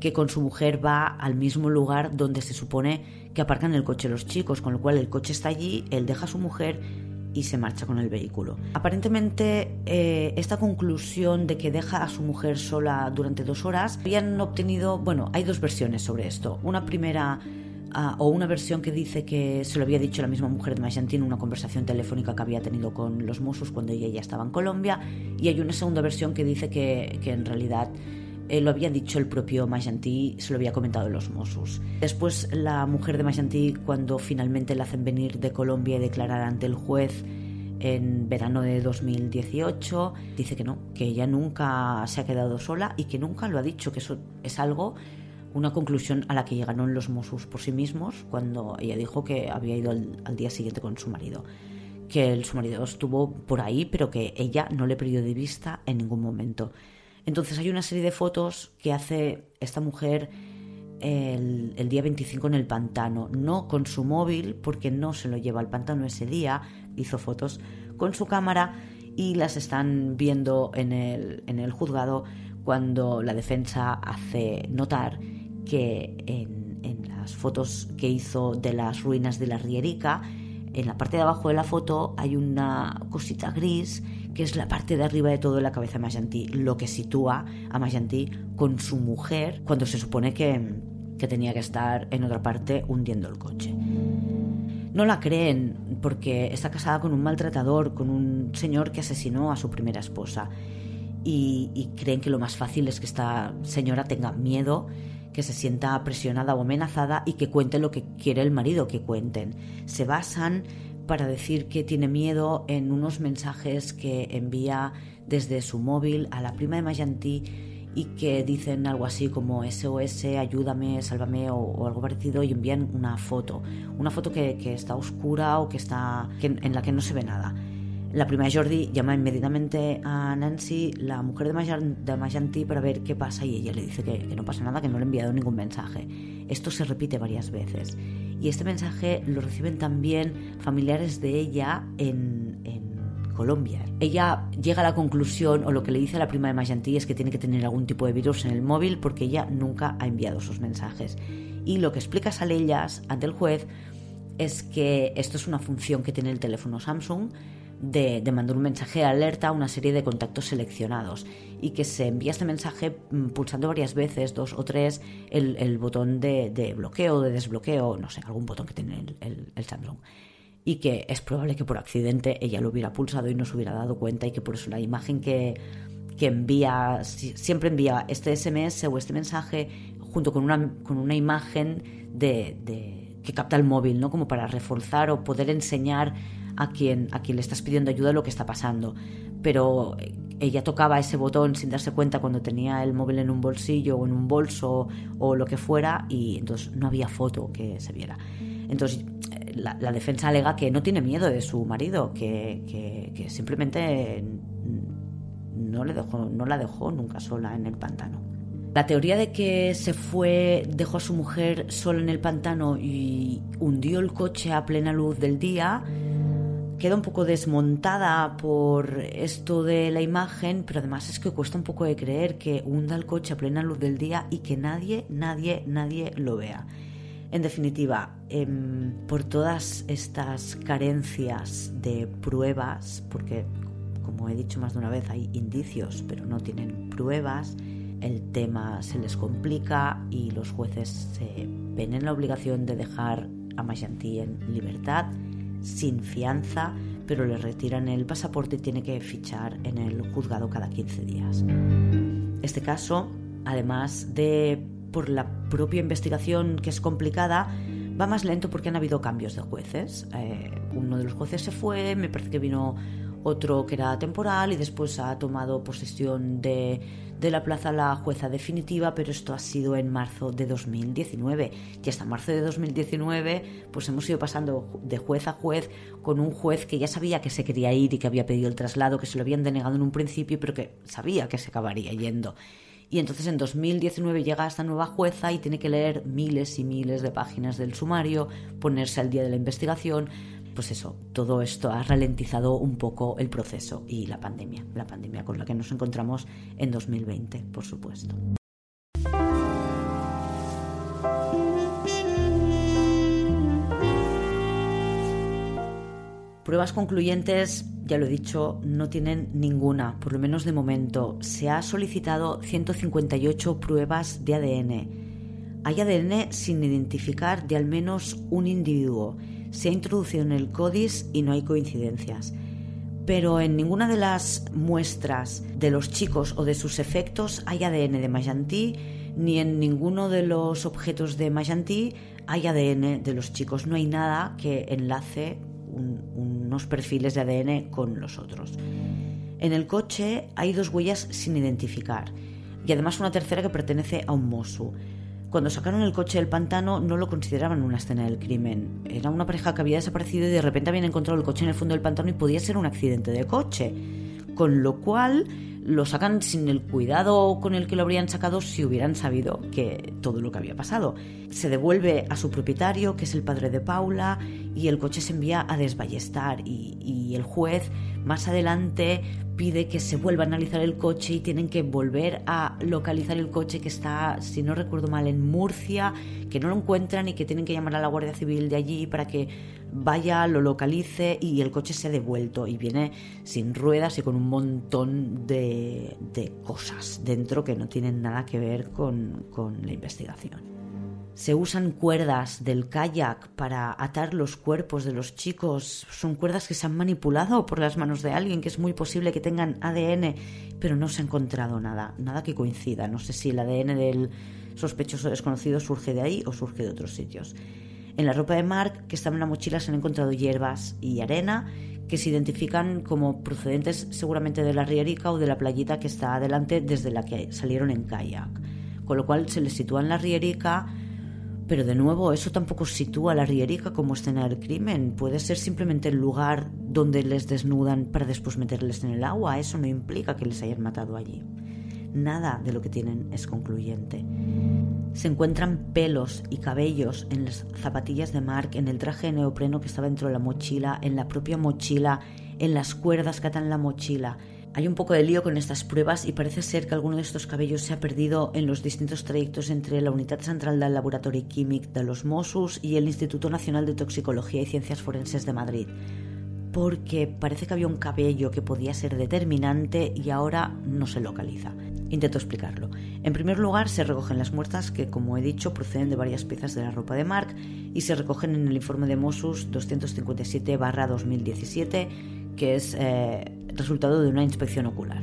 que con su mujer va al mismo lugar donde se supone que aparcan el coche los chicos, con lo cual el coche está allí, él deja a su mujer y se marcha con el vehículo. Aparentemente, eh, esta conclusión de que deja a su mujer sola durante dos horas, habían obtenido, bueno, hay dos versiones sobre esto. Una primera o una versión que dice que se lo había dicho la misma mujer de Mayanti en una conversación telefónica que había tenido con los Mossos cuando ella ya estaba en Colombia, y hay una segunda versión que dice que, que en realidad eh, lo había dicho el propio Mayanti, se lo había comentado los Mossos. Después la mujer de Mayanti, cuando finalmente la hacen venir de Colombia y declarar ante el juez, en verano de 2018, dice que no, que ella nunca se ha quedado sola y que nunca lo ha dicho, que eso es algo una conclusión a la que llegaron los Mossos por sí mismos cuando ella dijo que había ido al, día siguiente con su marido. Que el, su marido estuvo por ahí, pero que ella no le perdió de vista en ningún momento. Entonces hay una serie de fotos que hace esta mujer el, día 25 en el pantano, no con su móvil, porque no se lo lleva al pantano ese día, hizo fotos con su cámara y las están viendo en el, en el juzgado cuando la defensa hace notar que en, las fotos que hizo de las ruinas de la Rierica, en la parte de abajo de la foto hay una cosita gris que es la parte de arriba de todo la cabeza de Magentí, lo que sitúa a Magentí con su mujer cuando se supone que, que tenía que estar en otra parte hundiendo el coche. No la creen porque está casada con un maltratador, con un señor que asesinó a su primera esposa. Y, y, creen que lo más fácil es que esta señora tenga miedo que se sienta presionada o amenazada y que cuente lo que quiere el marido que cuenten. Se basan para decir que tiene miedo en unos mensajes que envía desde su móvil a la prima de Mayanti y que dicen algo así como SOS, ayúdame, sálvame o, algo parecido y envían una foto, una foto que, está oscura o que está en la que no se ve nada. La prima de Jordi llama inmediatamente a Nancy, la mujer de, Majanti, para ver qué pasa y ella le dice que, no pasa nada, que no le ha enviado ningún mensaje. Esto se repite varias veces. Y este mensaje lo reciben también familiares de ella en, Colombia. Ella llega a la conclusión, o lo que le dice a la prima de Majanti es que tiene que tener algún tipo de virus en el móvil porque ella nunca ha enviado sus mensajes. Y lo que explica Salellas ante el juez es que esto es una función que tiene el teléfono Samsung de, mandar un mensaje de alerta a una serie de contactos seleccionados y que se envía este mensaje mm, pulsando varias veces, dos o tres, el, botón de, bloqueo, de desbloqueo, no sé, algún botón que tiene el, el, Samsung y que es probable que por accidente ella lo hubiera pulsado y no se hubiera dado cuenta y que por eso la imagen que, que envía, siempre envía este SMS o este mensaje junto con una, con una imagen de, de, que capta el móvil, ¿no? Como para reforzar o poder enseñar a quien, a quien le estás pidiendo ayuda lo que está pasando. Pero ella tocaba ese botón sin darse cuenta cuando tenía el móvil en un bolsillo o en un bolso o lo que fuera y entonces no había foto que se viera. Entonces la, defensa alega que no tiene miedo de su marido, que, que, simplemente no, le dejó, no la dejó nunca sola en el pantano. La teoría de que se fue, dejó a su mujer sola en el pantano y hundió el coche a plena luz del día queda un poco desmontada por esto de la imagen, pero además es que cuesta un poco de creer que hunda el coche a plena luz del día y que nadie, nadie, nadie lo vea. En definitiva, em, por todas estas carencias de pruebas, porque como he dicho más de una vez, hay indicios, pero no tienen pruebas, el tema se les complica y los jueces se ven en la obligación de dejar a Mayanti en libertad sin fianza, pero le retiran el pasaporte y tiene que fichar en el juzgado cada 15 días. Este caso, además de por la propia investigación que es complicada, va más lento porque han habido cambios de jueces. Eh, uno de los jueces se fue, me parece que vino otro que era temporal y después ha tomado posesión de, la plaza la jueza definitiva, pero esto ha sido en marzo de 2019. Y hasta marzo de 2019 pues hemos ido pasando de juez a juez con un juez que ya sabía que se quería ir y que había pedido el traslado, que se lo habían denegado en un principio, pero que sabía que se acabaría yendo. Y entonces en 2019 llega esta nueva jueza y tiene que leer miles y miles de páginas del sumario, ponerse al día de la investigación, pues eso, todo esto ha ralentizado un poco el proceso y la pandemia, la pandemia con la que nos encontramos en 2020, por supuesto. Pruebas concluyentes, ya lo he dicho, no tienen ninguna, por lo menos de momento. Se ha solicitado 158 pruebas de ADN. Hay ADN sin identificar de al menos un individuo se ha introducido en el CODIS y no hay coincidencias. Pero en ninguna de las muestras de los chicos o de sus efectos hay ADN de Mayanti, ni en ninguno de los objetos de Mayanti hay ADN de los chicos. No hay nada que enlace unos perfiles de ADN con los otros. En el coche hay dos huellas sin identificar y además una tercera que pertenece a un Mosu. Cuando sacaron el coche del pantano no lo consideraban una escena del crimen. Era una pareja que había desaparecido y de repente habían encontrado el coche en el fondo del pantano y podía ser un accidente de coche. Con lo cual lo sacan sin el cuidado con el que lo habrían sacado si hubieran sabido que todo lo que había pasado. Se devuelve a su propietario, que es el padre de Paula, y el coche se envía a desballestar y, y el juez más adelante pide que se vuelva a analizar el coche y tienen que volver a localizar el coche que está, si no recuerdo mal, en Murcia, que no lo encuentran y que tienen que llamar a la Guardia Civil de allí para que vaya, lo localice y el coche se ha devuelto y viene sin ruedas y con un montón de, de cosas dentro que no tienen nada que ver con, con la investigación. Se usan cuerdas del kayak para atar los cuerpos de los chicos. Son cuerdas que se han manipulado por las manos de alguien, que es muy posible que tengan ADN, pero no se ha encontrado nada, nada que coincida. No sé si el ADN del sospechoso desconocido surge de ahí o surge de otros sitios. En la ropa de Mark, que estaba en la mochila, se han encontrado hierbas y arena que se identifican como procedentes seguramente de la Rierica o de la playita que está adelante desde la que salieron en kayak. Con lo cual se les sitúa en la Rierica, pero de nuevo eso tampoco sitúa a la Rierica como escena del crimen. Puede ser simplemente el lugar donde les desnudan para después meterles en el agua. Eso no implica que les hayan matado allí. Nada de lo que tienen es concluyente. Se encuentran pelos y cabellos en las zapatillas de Mark, en el traje de neopreno que estaba dentro de la mochila, en la propia mochila, en las cuerdas que atan la mochila. Hay un poco de lío con estas pruebas y parece ser que alguno de estos cabellos se ha perdido en los distintos trayectos entre la Unidad Central del Laboratorio Químico de los Mossos y el Instituto Nacional de Toxicología y Ciencias Forenses de Madrid. Porque parece que había un cabello que podía ser determinante y ahora no se localiza. Intento explicarlo. En primer lugar, se recogen las muertas que, como he dicho, proceden de varias piezas de la ropa de Mark y se recogen en el informe de Mossos 257-2017, que es eh, resultado de una inspección ocular.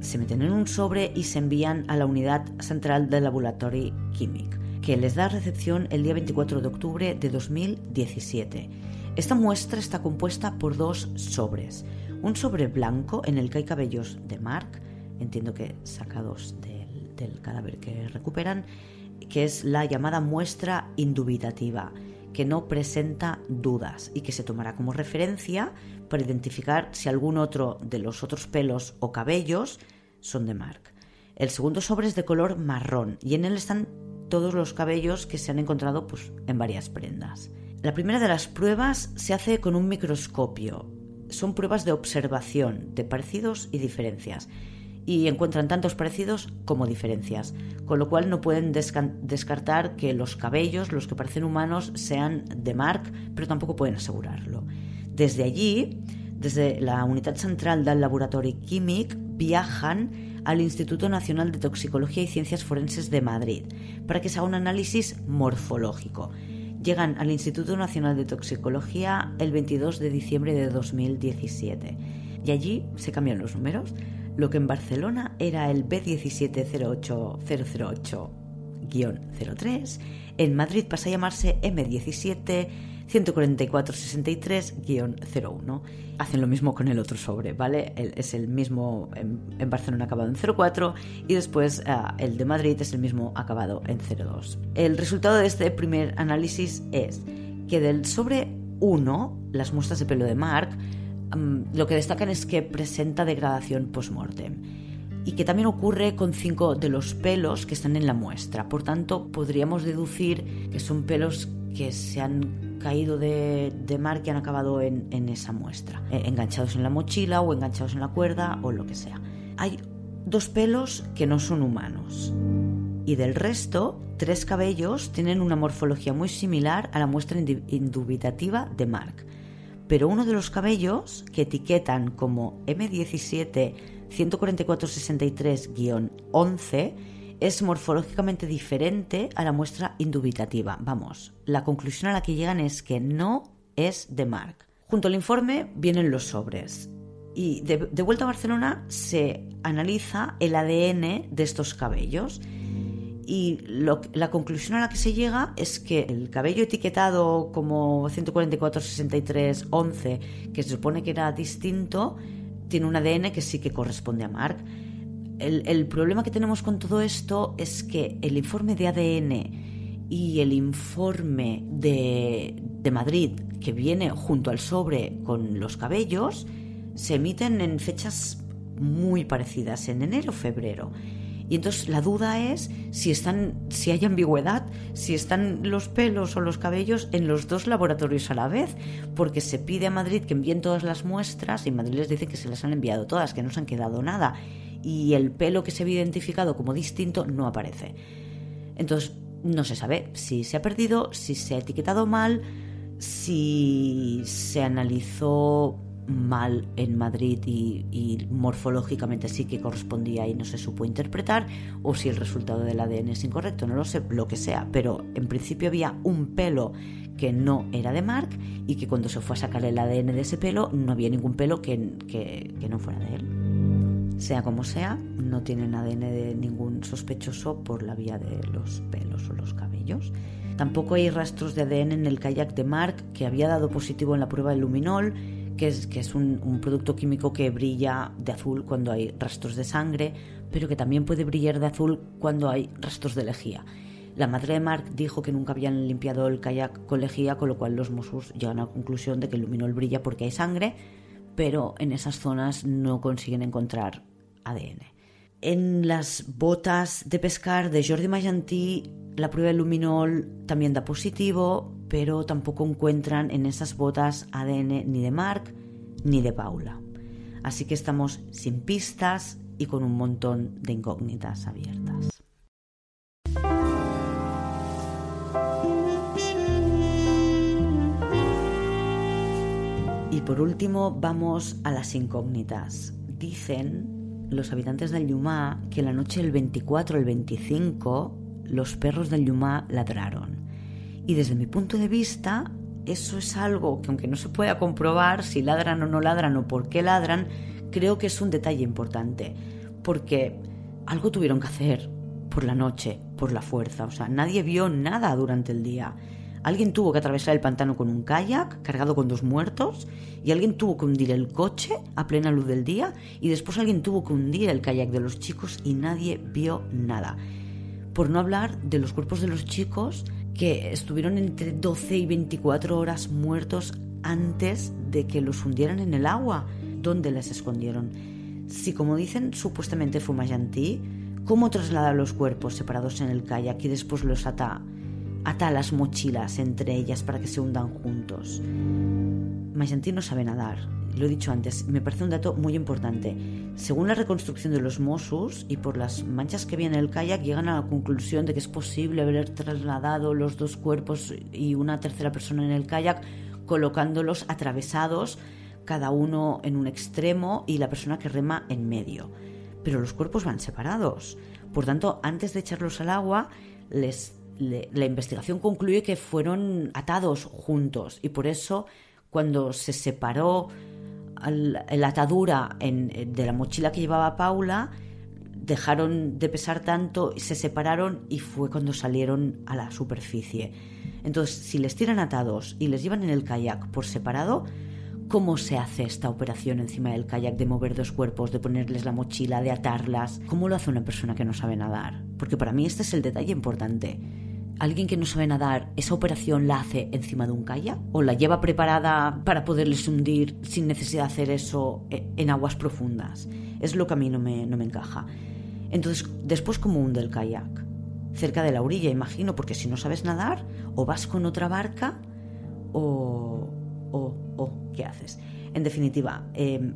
Se meten en un sobre y se envían a la unidad central del laboratorio químico, que les da recepción el día 24 de octubre de 2017. Esta muestra está compuesta por dos sobres. Un sobre blanco en el que hay cabellos de Mark, entiendo que sacados del, cadáver que recuperan, que es la llamada muestra indubitativa, que no presenta dudas y que se tomará como referencia para identificar si algún otro de los otros pelos o cabellos son de Mark. El segundo sobre es de color marrón y en él están todos los cabellos que se han encontrado pues, en varias prendas. La primera de las pruebas se hace con un microscopio. Son pruebas de observación de parecidos y diferencias y encuentran tantos parecidos como diferencias, con lo cual no pueden descartar que los cabellos, los que parecen humanos, sean de Mark, pero tampoco pueden asegurarlo. Desde allí, desde la Unidad Central del Laboratorio Químic, viajan al Instituto Nacional de Toxicología y Ciencias Forenses de Madrid para que se haga un análisis morfológico. Llegan al Instituto Nacional de Toxicología el 22 de diciembre de 2017 y allí se cambian los números lo que en Barcelona era el B1708008-03, en Madrid pasa a llamarse M17 14463-01. Hacen lo mismo con el otro sobre, ¿vale? es el mismo en, Barcelona acabado en 04 y después ah, el de Madrid es el mismo acabado en 02. El resultado de este primer análisis es que del sobre 1, las muestras de pelo de Mark, lo que destacan es que presenta degradación post-mortem y que también ocurre con cinco de los pelos que están en la muestra. Por tanto, podríamos deducir que son pelos que se han caído de, mar que han acabado en, esa muestra, eh, enganchados en la mochila o enganchados en la cuerda o lo que sea. Hay dos pelos que no son humanos. Y del resto, tres cabellos tienen una morfología muy similar a la muestra indubitativa de Mark pero uno de los cabellos que etiquetan como M17 14463-11 es morfológicamente diferente a la muestra indubitativa. Vamos, la conclusión a la que llegan es que no es de Mark. Junto al informe vienen los sobres. Y de, de vuelta a Barcelona se analiza el ADN de estos cabellos y la conclusión a la que se llega es que el cabello etiquetado como 144-63-11, que se supone que era distinto, tiene un ADN que sí que corresponde a Mark. El, problema que tenemos con todo esto es que el informe de ADN y el informe de, de Madrid, que viene junto al sobre con los cabellos, se emiten en fechas muy parecidas, en enero o febrero. Y entonces la duda es si están, si hay ambigüedad, si están los pelos o los cabellos en los dos laboratorios a la vez, porque se pide a Madrid que envíen todas las muestras y Madrid les dice que se las han enviado todas, que no se han quedado nada, y el pelo que se había identificado como distinto no aparece. Entonces no se sabe si se ha perdido, si se ha etiquetado mal, si se analizó mal en Madrid y, morfológicamente sí que correspondía y no se supo interpretar, o si el resultado del ADN es incorrecto, no lo sé, lo que sea, pero en principio había un pelo que no era de Mark y que cuando se fue a sacar el ADN de ese pelo no había ningún pelo que, que no fuera de él. Sea como sea, no tienen ADN de ningún sospechoso por la vía de los pelos o los cabellos. Tampoco hay rastros de ADN en el kayak de Mark, que había dado positivo en la prueba de luminol que es, que es un, producto químico que brilla de azul cuando hay rastros de sangre, pero que también puede brillar de azul cuando hay rastros de lejía. La madre de Mark dijo que nunca habían limpiado el kayak con lejía, con lo cual los Mossos llegan a la conclusión de que el luminol brilla porque hay sangre, pero en esas zonas no consiguen encontrar ADN. En las botas de pescar de Jordi Magentí, la prueba de luminol también da positivo, pero tampoco encuentran en esas botas ADN ni de Mark ni de Paula. Así que estamos sin pistas y con un montón de incógnitas abiertas. Y por último vamos a las incógnitas. Dicen los habitantes del Yumá que la noche del 24 al 25 los perros del Yumá ladraron y desde mi punto de vista, eso es algo que aunque no se pueda comprobar si ladran o no ladran o por qué ladran, creo que es un detalle importante, porque algo tuvieron que hacer por la noche, por la fuerza, o sea, nadie vio nada durante el día. Alguien tuvo que atravesar el pantano con un kayak cargado con dos muertos y alguien tuvo que hundir el coche a plena luz del día y después alguien tuvo que hundir el kayak de los chicos y nadie vio nada. Por no hablar de los cuerpos de los chicos que estuvieron entre 12 y 24 horas muertos antes de que los hundieran en el agua. ¿Dónde les escondieron? Si, como dicen, supuestamente fue Magentí, ¿cómo traslada los cuerpos separados en el kayak y después los ata ata las mochilas entre ellas para que se hundan juntos. Mayanti no sabe nadar, lo he dicho antes, me parece un dato muy importante. Según la reconstrucción de los Mossos y por las manchas que había en el kayak, llegan a la conclusión de que es posible haber trasladado los dos cuerpos y una tercera persona en el kayak, colocándolos atravesados, cada uno en un extremo y la persona que rema en medio. Pero los cuerpos van separados. Por tanto, antes de echarlos al agua, la investigación concluye que fueron atados juntos y por eso cuando se separó la atadura de la mochila que llevaba Paula, dejaron de pesar tanto, se separaron y fue cuando salieron a la superficie. Entonces, si les tiran atados y les llevan en el kayak por separado, ¿cómo se hace esta operación encima del kayak de mover dos cuerpos, de ponerles la mochila, de atarlas? ¿Cómo lo hace una persona que no sabe nadar? Porque para mí este es el detalle importante alguien que no sabe nadar, esa operación la hace encima de un kayak o la lleva preparada para poderles hundir sin necesidad de hacer eso eh, en aguas profundas. Es lo que a mí no me, no me encaja. Entonces, después, ¿cómo hunde el kayak? Cerca de la orilla, imagino, porque si no sabes nadar, o vas con otra barca, o. o. o ¿qué haces? En definitiva, em,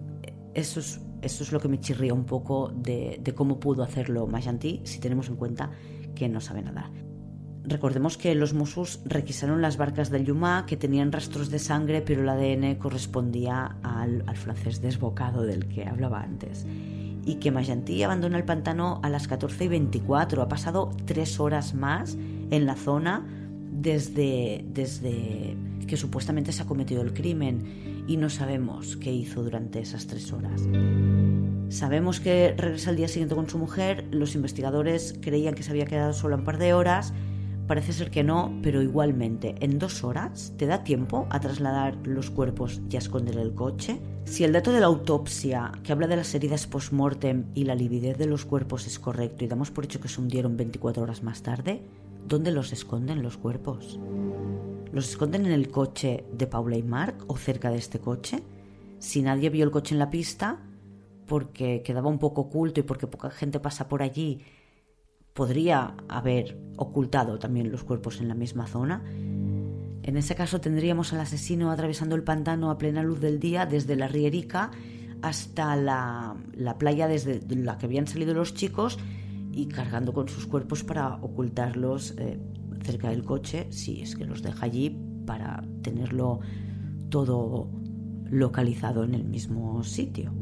eso, es, eso es lo que me chirría un poco de, de cómo pudo hacerlo Mayanti si tenemos en cuenta que no sabe nadar. Recordemos que los Mossos requisaron las barcas del Yuma que tenían rastros de sangre, pero el ADN correspondía al, francés desbocado del que hablaba antes. Y que Majanti abandona el pantano a las 14 y 24. Ha pasado tres horas más en la zona desde, desde que supuestamente se ha cometido el crimen y no sabemos qué hizo durante esas tres horas. Sabemos que regresa al día siguiente con su mujer, los investigadores creían que se había quedado solo un par de horas Parece ser que no, pero igualmente, en dos horas, ¿te da tiempo a trasladar los cuerpos y a esconder el coche? Si el dato de la autopsia, que habla de las heridas post-mortem y la lividez de los cuerpos es correcto y damos por hecho que se hundieron 24 horas más tarde, ¿dónde los esconden los cuerpos? ¿Los esconden en el coche de Paula y Mark o cerca de este coche? Si nadie vio el coche en la pista, porque quedaba un poco oculto y porque poca gente pasa por allí podría haber ocultado también los cuerpos en la misma zona. En ese caso tendríamos al asesino atravesando el pantano a plena luz del día desde la Rierica hasta la, playa desde la que habían salido los chicos y cargando con sus cuerpos para ocultarlos eh, cerca del coche, si es que los deja allí, para tenerlo todo localizado en el mismo sitio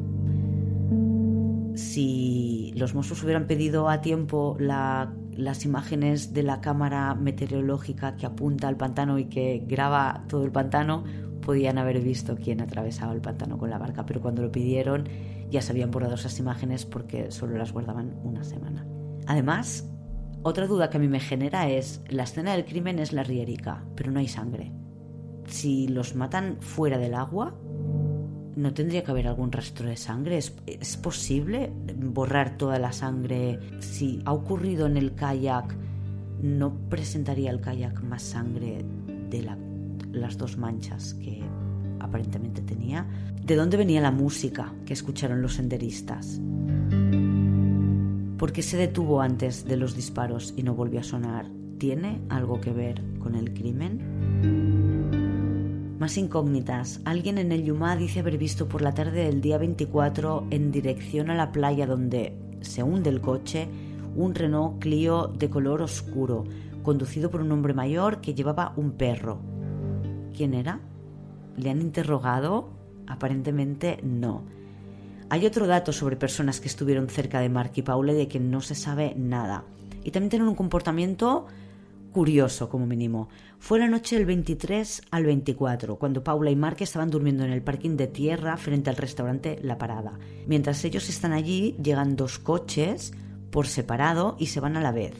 si los Mossos hubieran pedido a tiempo las imágenes de la cámara meteorológica que apunta al pantano y que graba todo el pantano, podían haber visto quién atravesaba el pantano con la barca, pero cuando lo pidieron ya se habían borrado esas imágenes porque solo las guardaban una semana. Además, otra duda que a mí me genera es, la escena del crimen es la rierica, pero no hay sangre. Si los matan fuera del agua, ¿No tendría que haber algún rastro de sangre? ¿Es, posible borrar toda la sangre? Si ha ocurrido en el kayak, ¿no presentaría el kayak más sangre de las dos manchas que aparentemente tenía? ¿De dónde venía la música que escucharon los senderistas? ¿Por qué se detuvo antes de los disparos y no volvió a sonar? ¿Tiene algo que ver con el crimen? Más incógnitas. Alguien en el Yuma dice haber visto por la tarde del día 24 en dirección a la playa donde se hunde el coche un Renault Clio de color oscuro, conducido por un hombre mayor que llevaba un perro. ¿Quién era? ¿Le han interrogado? Aparentemente no. Hay otro dato sobre personas que estuvieron cerca de Mark y Paule de que no se sabe nada. Y también tienen un comportamiento curioso como mínimo. Fue la noche del 23 al 24, cuando Paula y Mark estaban durmiendo en el parking de tierra frente al restaurante La Parada. Mientras ellos están allí, llegan dos coches por separado y se van a la vez.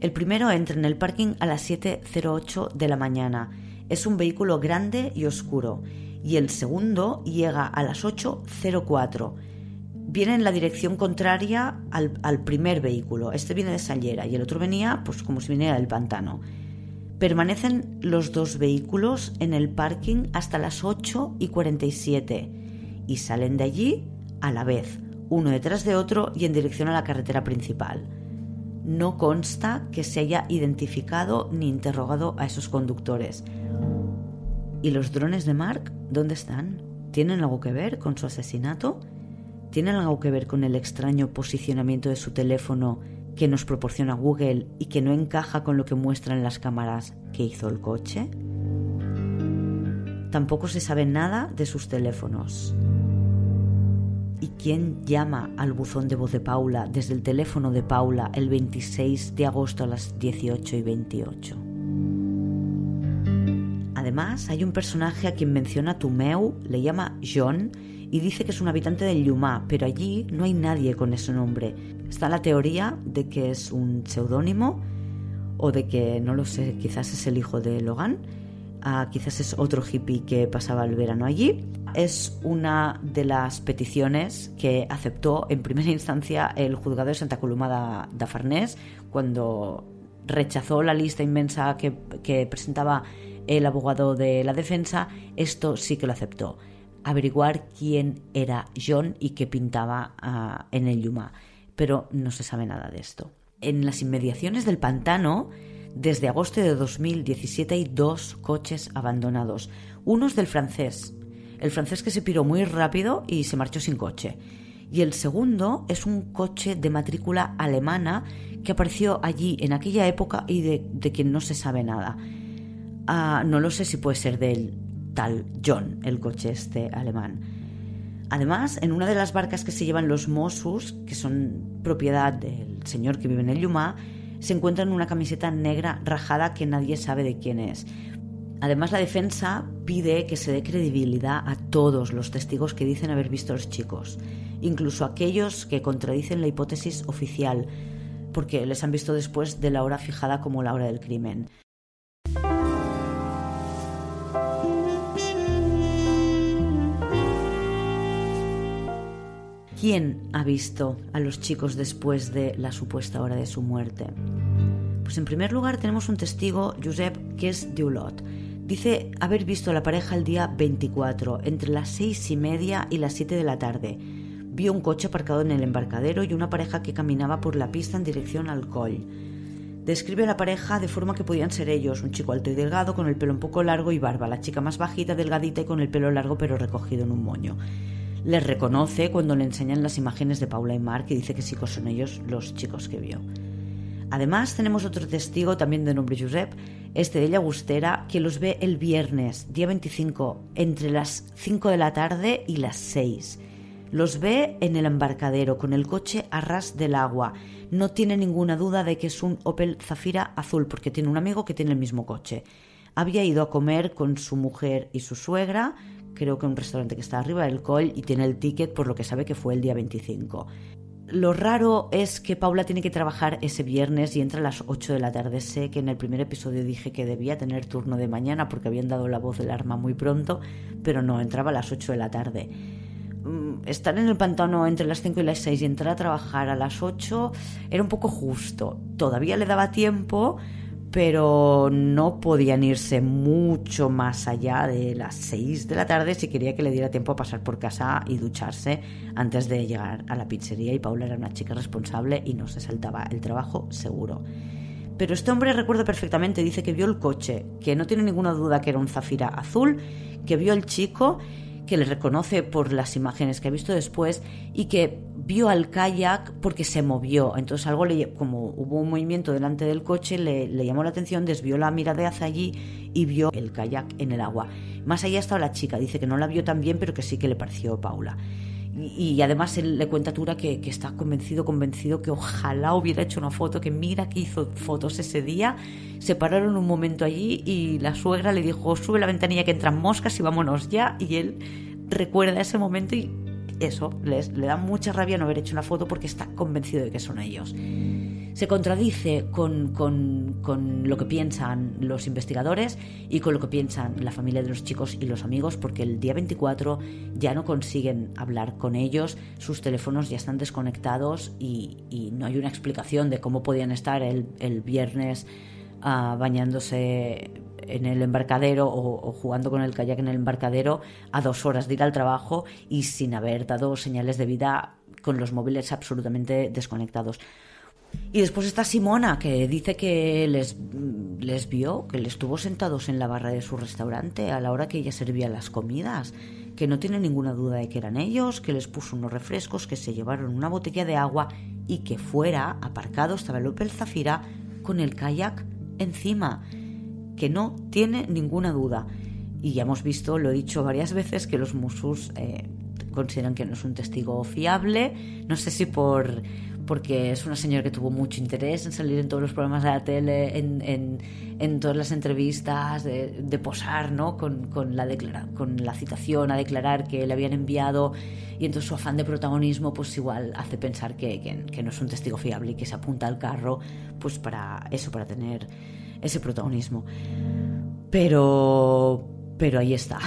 El primero entra en el parking a las 7.08 de la mañana. Es un vehículo grande y oscuro. Y el segundo llega a las 8.04 viene en la dirección contraria al, primer vehículo. Este viene de Sallera y el otro venía pues como si viniera del pantano. Permanecen los dos vehículos en el parking hasta las 8 y 47 y salen de allí a la vez, uno detrás de otro y en dirección a la carretera principal. no consta que se haya identificado ni interrogado a esos conductores. ¿Y los drones de Mark dónde están? ¿Tienen algo que ver con su asesinato? ¿Tienen algo que ver con el extraño posicionamiento de su teléfono que nos proporciona Google y que no encaja con lo que muestran las cámaras que hizo el coche? Tampoco se sabe nada de sus teléfonos. ¿Y quién llama al buzón de voz de Paula desde el teléfono de Paula el 26 de agosto a las 18 y 28? Además, hay un personaje a quien menciona Tumeu, le llama John y dice que es un habitante del Yuma, pero allí no hay nadie con ese nombre. Está la teoría de que es un seudónimo o de que, no lo sé, quizás es el hijo de Logan, ah, quizás es otro hippie que pasaba el verano allí. Es una de las peticiones que aceptó en primera instancia el juzgado de Santa Coloma de, Farnés cuando rechazó la lista inmensa que, que presentaba el abogado de la defensa, esto sí que lo aceptó averiguar quién era John y qué pintaba ah, en el Yuma, pero no se sabe nada de esto. En las inmediaciones del pantano, desde agosto de 2017 hay dos coches abandonados. Uno es del francés, el francés que se piró muy rápido y se marchó sin coche. Y el segundo es un coche de matrícula alemana que apareció allí en aquella época y de, quien no se sabe nada. Ah, no lo sé si puede ser del tal John, el coche este alemán. Además, en una de las barcas que se llevan los Mossus, que son propiedad del señor que vive en el Yuma, se encuentra una camiseta negra rajada que nadie sabe de quién es. Además, la defensa pide que se dé credibilidad a todos los testigos que dicen haber visto a los chicos, incluso aquellos que contradicen la hipótesis oficial, porque les han visto después de la hora fijada como la hora del crimen. ¿Quién ha visto a los chicos después de la supuesta hora de su muerte? Pues en primer lugar tenemos un testigo, Josep, que es de Ulot. Dice haber visto a la pareja el día 24, entre las seis y media y las 7 de la tarde. Vio un coche aparcado en el embarcadero y una pareja que caminaba por la pista en dirección al col. Describe a la pareja de forma que podían ser ellos, un chico alto y delgado con el pelo un poco largo y barba, la chica más bajita, delgadita y con el pelo largo pero recogido en un moño les reconoce cuando le enseñan las imágenes de Paula y Mark y dice que sí son ellos los chicos que vio. Además, tenemos otro testigo también de nombre Josep, este de Llagostera, que los ve el viernes, día 25, entre las 5 de la tarde y las 6. Los ve en el embarcadero, con el coche a ras del agua. No tiene ninguna duda de que es un Opel Zafira azul, porque tiene un amigo que tiene el mismo coche. Había ido a comer con su mujer y su suegra, creo que un restaurante que está arriba del col y tiene el ticket por lo que sabe que fue el día 25. Lo raro es que Paula tiene que trabajar ese viernes y entra a las 8 de la tarde. Sé que en el primer episodio dije que debía tener turno de mañana porque habían dado la voz del arma muy pronto, pero no, entraba a las 8 de la tarde. Mm, estar en el pantano entre las 5 y las 6 y entrar a trabajar a las 8 era un poco justo. Todavía le daba tiempo, pero no podían irse mucho más allá de las 6 de la tarde si quería que le diera tiempo a pasar por casa y ducharse antes de llegar a la pizzería y Paula era una chica responsable y no se saltaba el trabajo seguro. Pero este hombre recuerda perfectamente, dice que vio el coche, que no tiene ninguna duda que era un zafira azul, que vio el chico que le reconoce por las imágenes que ha visto después y que vio al kayak porque se movió. Entonces algo le, como hubo un movimiento delante del coche, le, llamó la atención, desvió la mirada hacia allí y vio el kayak en el agua. Más allá estaba la chica, dice que no la vio tan bien, pero que sí que le pareció Paula. Y, además él le cuenta a Tura que, que, está convencido, convencido que ojalá hubiera hecho una foto, que mira que hizo fotos ese día. Se pararon un momento allí y la suegra le dijo, sube la ventanilla que entran moscas y vámonos ya. Y él recuerda ese momento y eso, les, le da mucha rabia no haber hecho una foto porque está convencido de que son ellos. Se contradice con, con, lo que piensan los investigadores y con lo que piensan la familia de los chicos y los amigos porque el día 24 ya no consiguen hablar con ellos, sus teléfonos ya están desconectados y, no hay una explicación de cómo podían estar el, el viernes ah, bañándose en el embarcadero o, jugando con el kayak en el embarcadero a dos horas de ir al trabajo y sin haber dado señales de vida con los móviles absolutamente desconectados. Y después está Simona, que dice que les, les vio, que les estuvo sentados en la barra de su restaurante a la hora que ella servía las comidas, que no tiene ninguna duda de que eran ellos, que les puso unos refrescos, que se llevaron una botella de agua y que fuera, aparcado, estaba el Opel Zafira con el kayak encima, que no tiene ninguna duda. Y ya hemos visto, lo he dicho varias veces, que los musus eh, consideran que no es un testigo fiable. No sé si por porque es una señora que tuvo mucho interés en salir en todos los programas de la tele, en, en, todas las entrevistas, de, posar ¿no? con, con, la con la citación a declarar que le habían enviado y entonces su afán de protagonismo pues igual hace pensar que, que, que no es un testigo fiable y que se apunta al carro pues para eso, para tener ese protagonismo. Pero pero ahí está.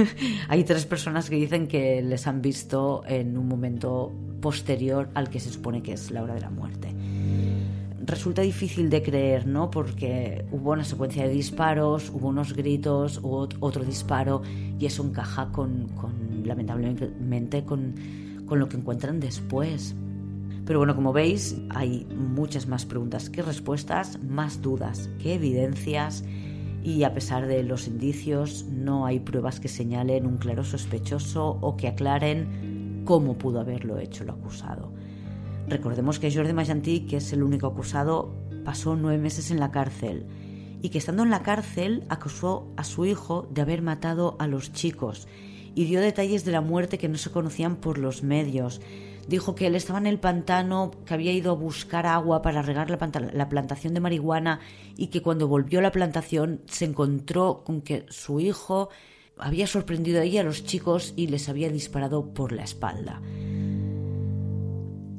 Hay tres personas que dicen que les han visto en un momento posterior al que se supone que es la hora de la muerte. Resulta difícil de creer, ¿no? Porque hubo una secuencia de disparos, hubo unos gritos, hubo otro disparo y eso encaja con, lamentablemente, con, con lo que encuentran después. Pero bueno, como veis, hay muchas más preguntas que respuestas, más dudas que evidencias y a pesar de los indicios no hay pruebas que señalen un claro sospechoso o que aclaren cómo pudo haberlo hecho el acusado. Recordemos que Jordi Magentí, que es el único acusado, pasó nueve meses en la cárcel y que estando en la cárcel acusó a su hijo de haber matado a los chicos y dio detalles de la muerte que no se conocían por los medios dijo que él estaba en el pantano, que había ido a buscar agua para regar la, plantación de marihuana y que cuando volvió a la plantación se encontró con que su hijo había sorprendido a ella a los chicos y les había disparado por la espalda.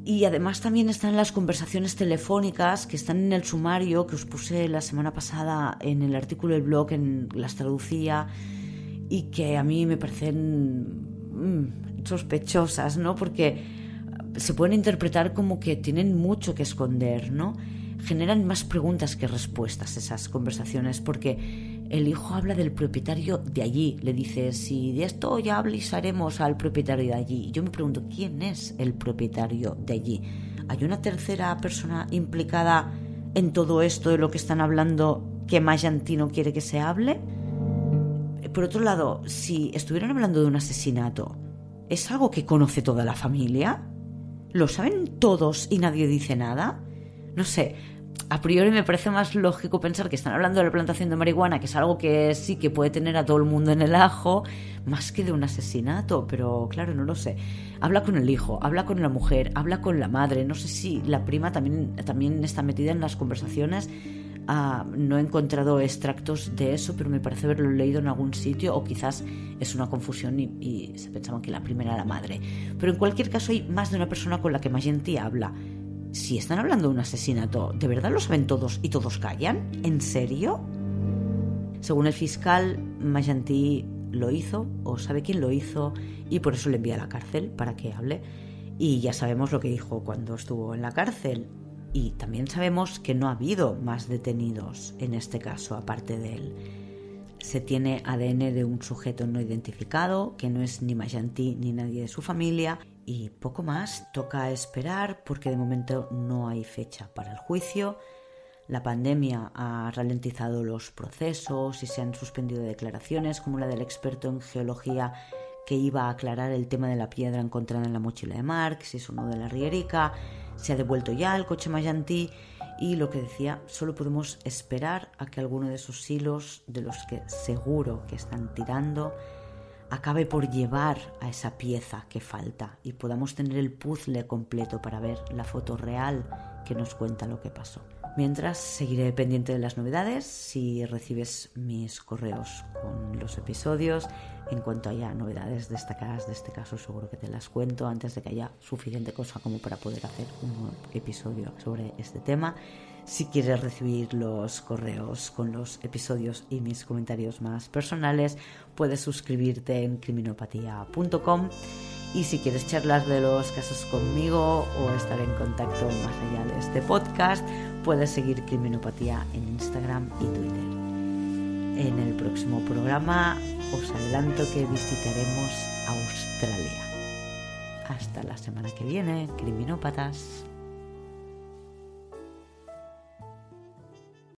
Y además también están las conversaciones telefónicas que están en el sumario que os puse la semana pasada en el artículo del blog, en las traducía, y que a mí me parecen mm, sospechosas, ¿no? Porque se pueden interpretar como que tienen mucho que esconder, ¿no? Generan más preguntas que respuestas esas conversaciones, porque el hijo habla del propietario de allí, le dice, si de esto ya hablaremos al propietario de allí. Y yo me pregunto, ¿quién es el propietario de allí? ¿Hay una tercera persona implicada en todo esto de lo que están hablando que Mayantino quiere que se hable? Por otro lado, si estuvieran hablando de un asesinato, ¿es algo que conoce toda la familia? ¿Lo saben todos y nadie dice nada? No sé, a priori me parece más lógico pensar que están hablando de la plantación de marihuana, que es algo que sí que puede tener a todo el mundo en el ajo, más que de un asesinato, pero claro, no lo sé. Habla con el hijo, habla con la mujer, habla con la madre, no sé si la prima también, también está metida en las conversaciones Ah, no he encontrado extractos de eso, pero me parece haberlo leído en algún sitio o quizás es una confusión y, se pensaban que la primera era la madre. Pero en cualquier caso hay más de una persona con la que Magenti habla. Si están hablando de un asesinato, ¿de verdad lo saben todos y todos callan? ¿En serio? Según el fiscal, Magenti lo hizo o sabe quién lo hizo y por eso le envía a la cárcel para que hable. Y ya sabemos lo que dijo cuando estuvo en la cárcel. Y también sabemos que no ha habido más detenidos en este caso, aparte de él. Se tiene ADN de un sujeto no identificado, que no es ni Mayanti ni nadie de su familia, y poco más. Toca esperar porque de momento no hay fecha para el juicio. La pandemia ha ralentizado los procesos y se han suspendido declaraciones como la del experto en geología que iba a aclarar el tema de la piedra encontrada en la mochila de Marx, si es uno de la Rierica se ha devuelto ya el coche Mayantí y lo que decía, solo podemos esperar a que alguno de esos hilos de los que seguro que están tirando acabe por llevar a esa pieza que falta y podamos tener el puzzle completo para ver la foto real que nos cuenta lo que pasó. Mientras seguiré pendiente de las novedades, si recibes mis correos con los episodios, en cuanto haya novedades destacadas de este caso, seguro que te las cuento antes de que haya suficiente cosa como para poder hacer un nuevo episodio sobre este tema. Si quieres recibir los correos con los episodios y mis comentarios más personales, puedes suscribirte en criminopatía.com y si quieres charlar de los casos conmigo o estar en contacto más allá de este podcast, puedes seguir Criminopatía en Instagram y Twitter. En el próximo programa os adelanto que visitaremos Australia. Hasta la semana que viene, criminópatas.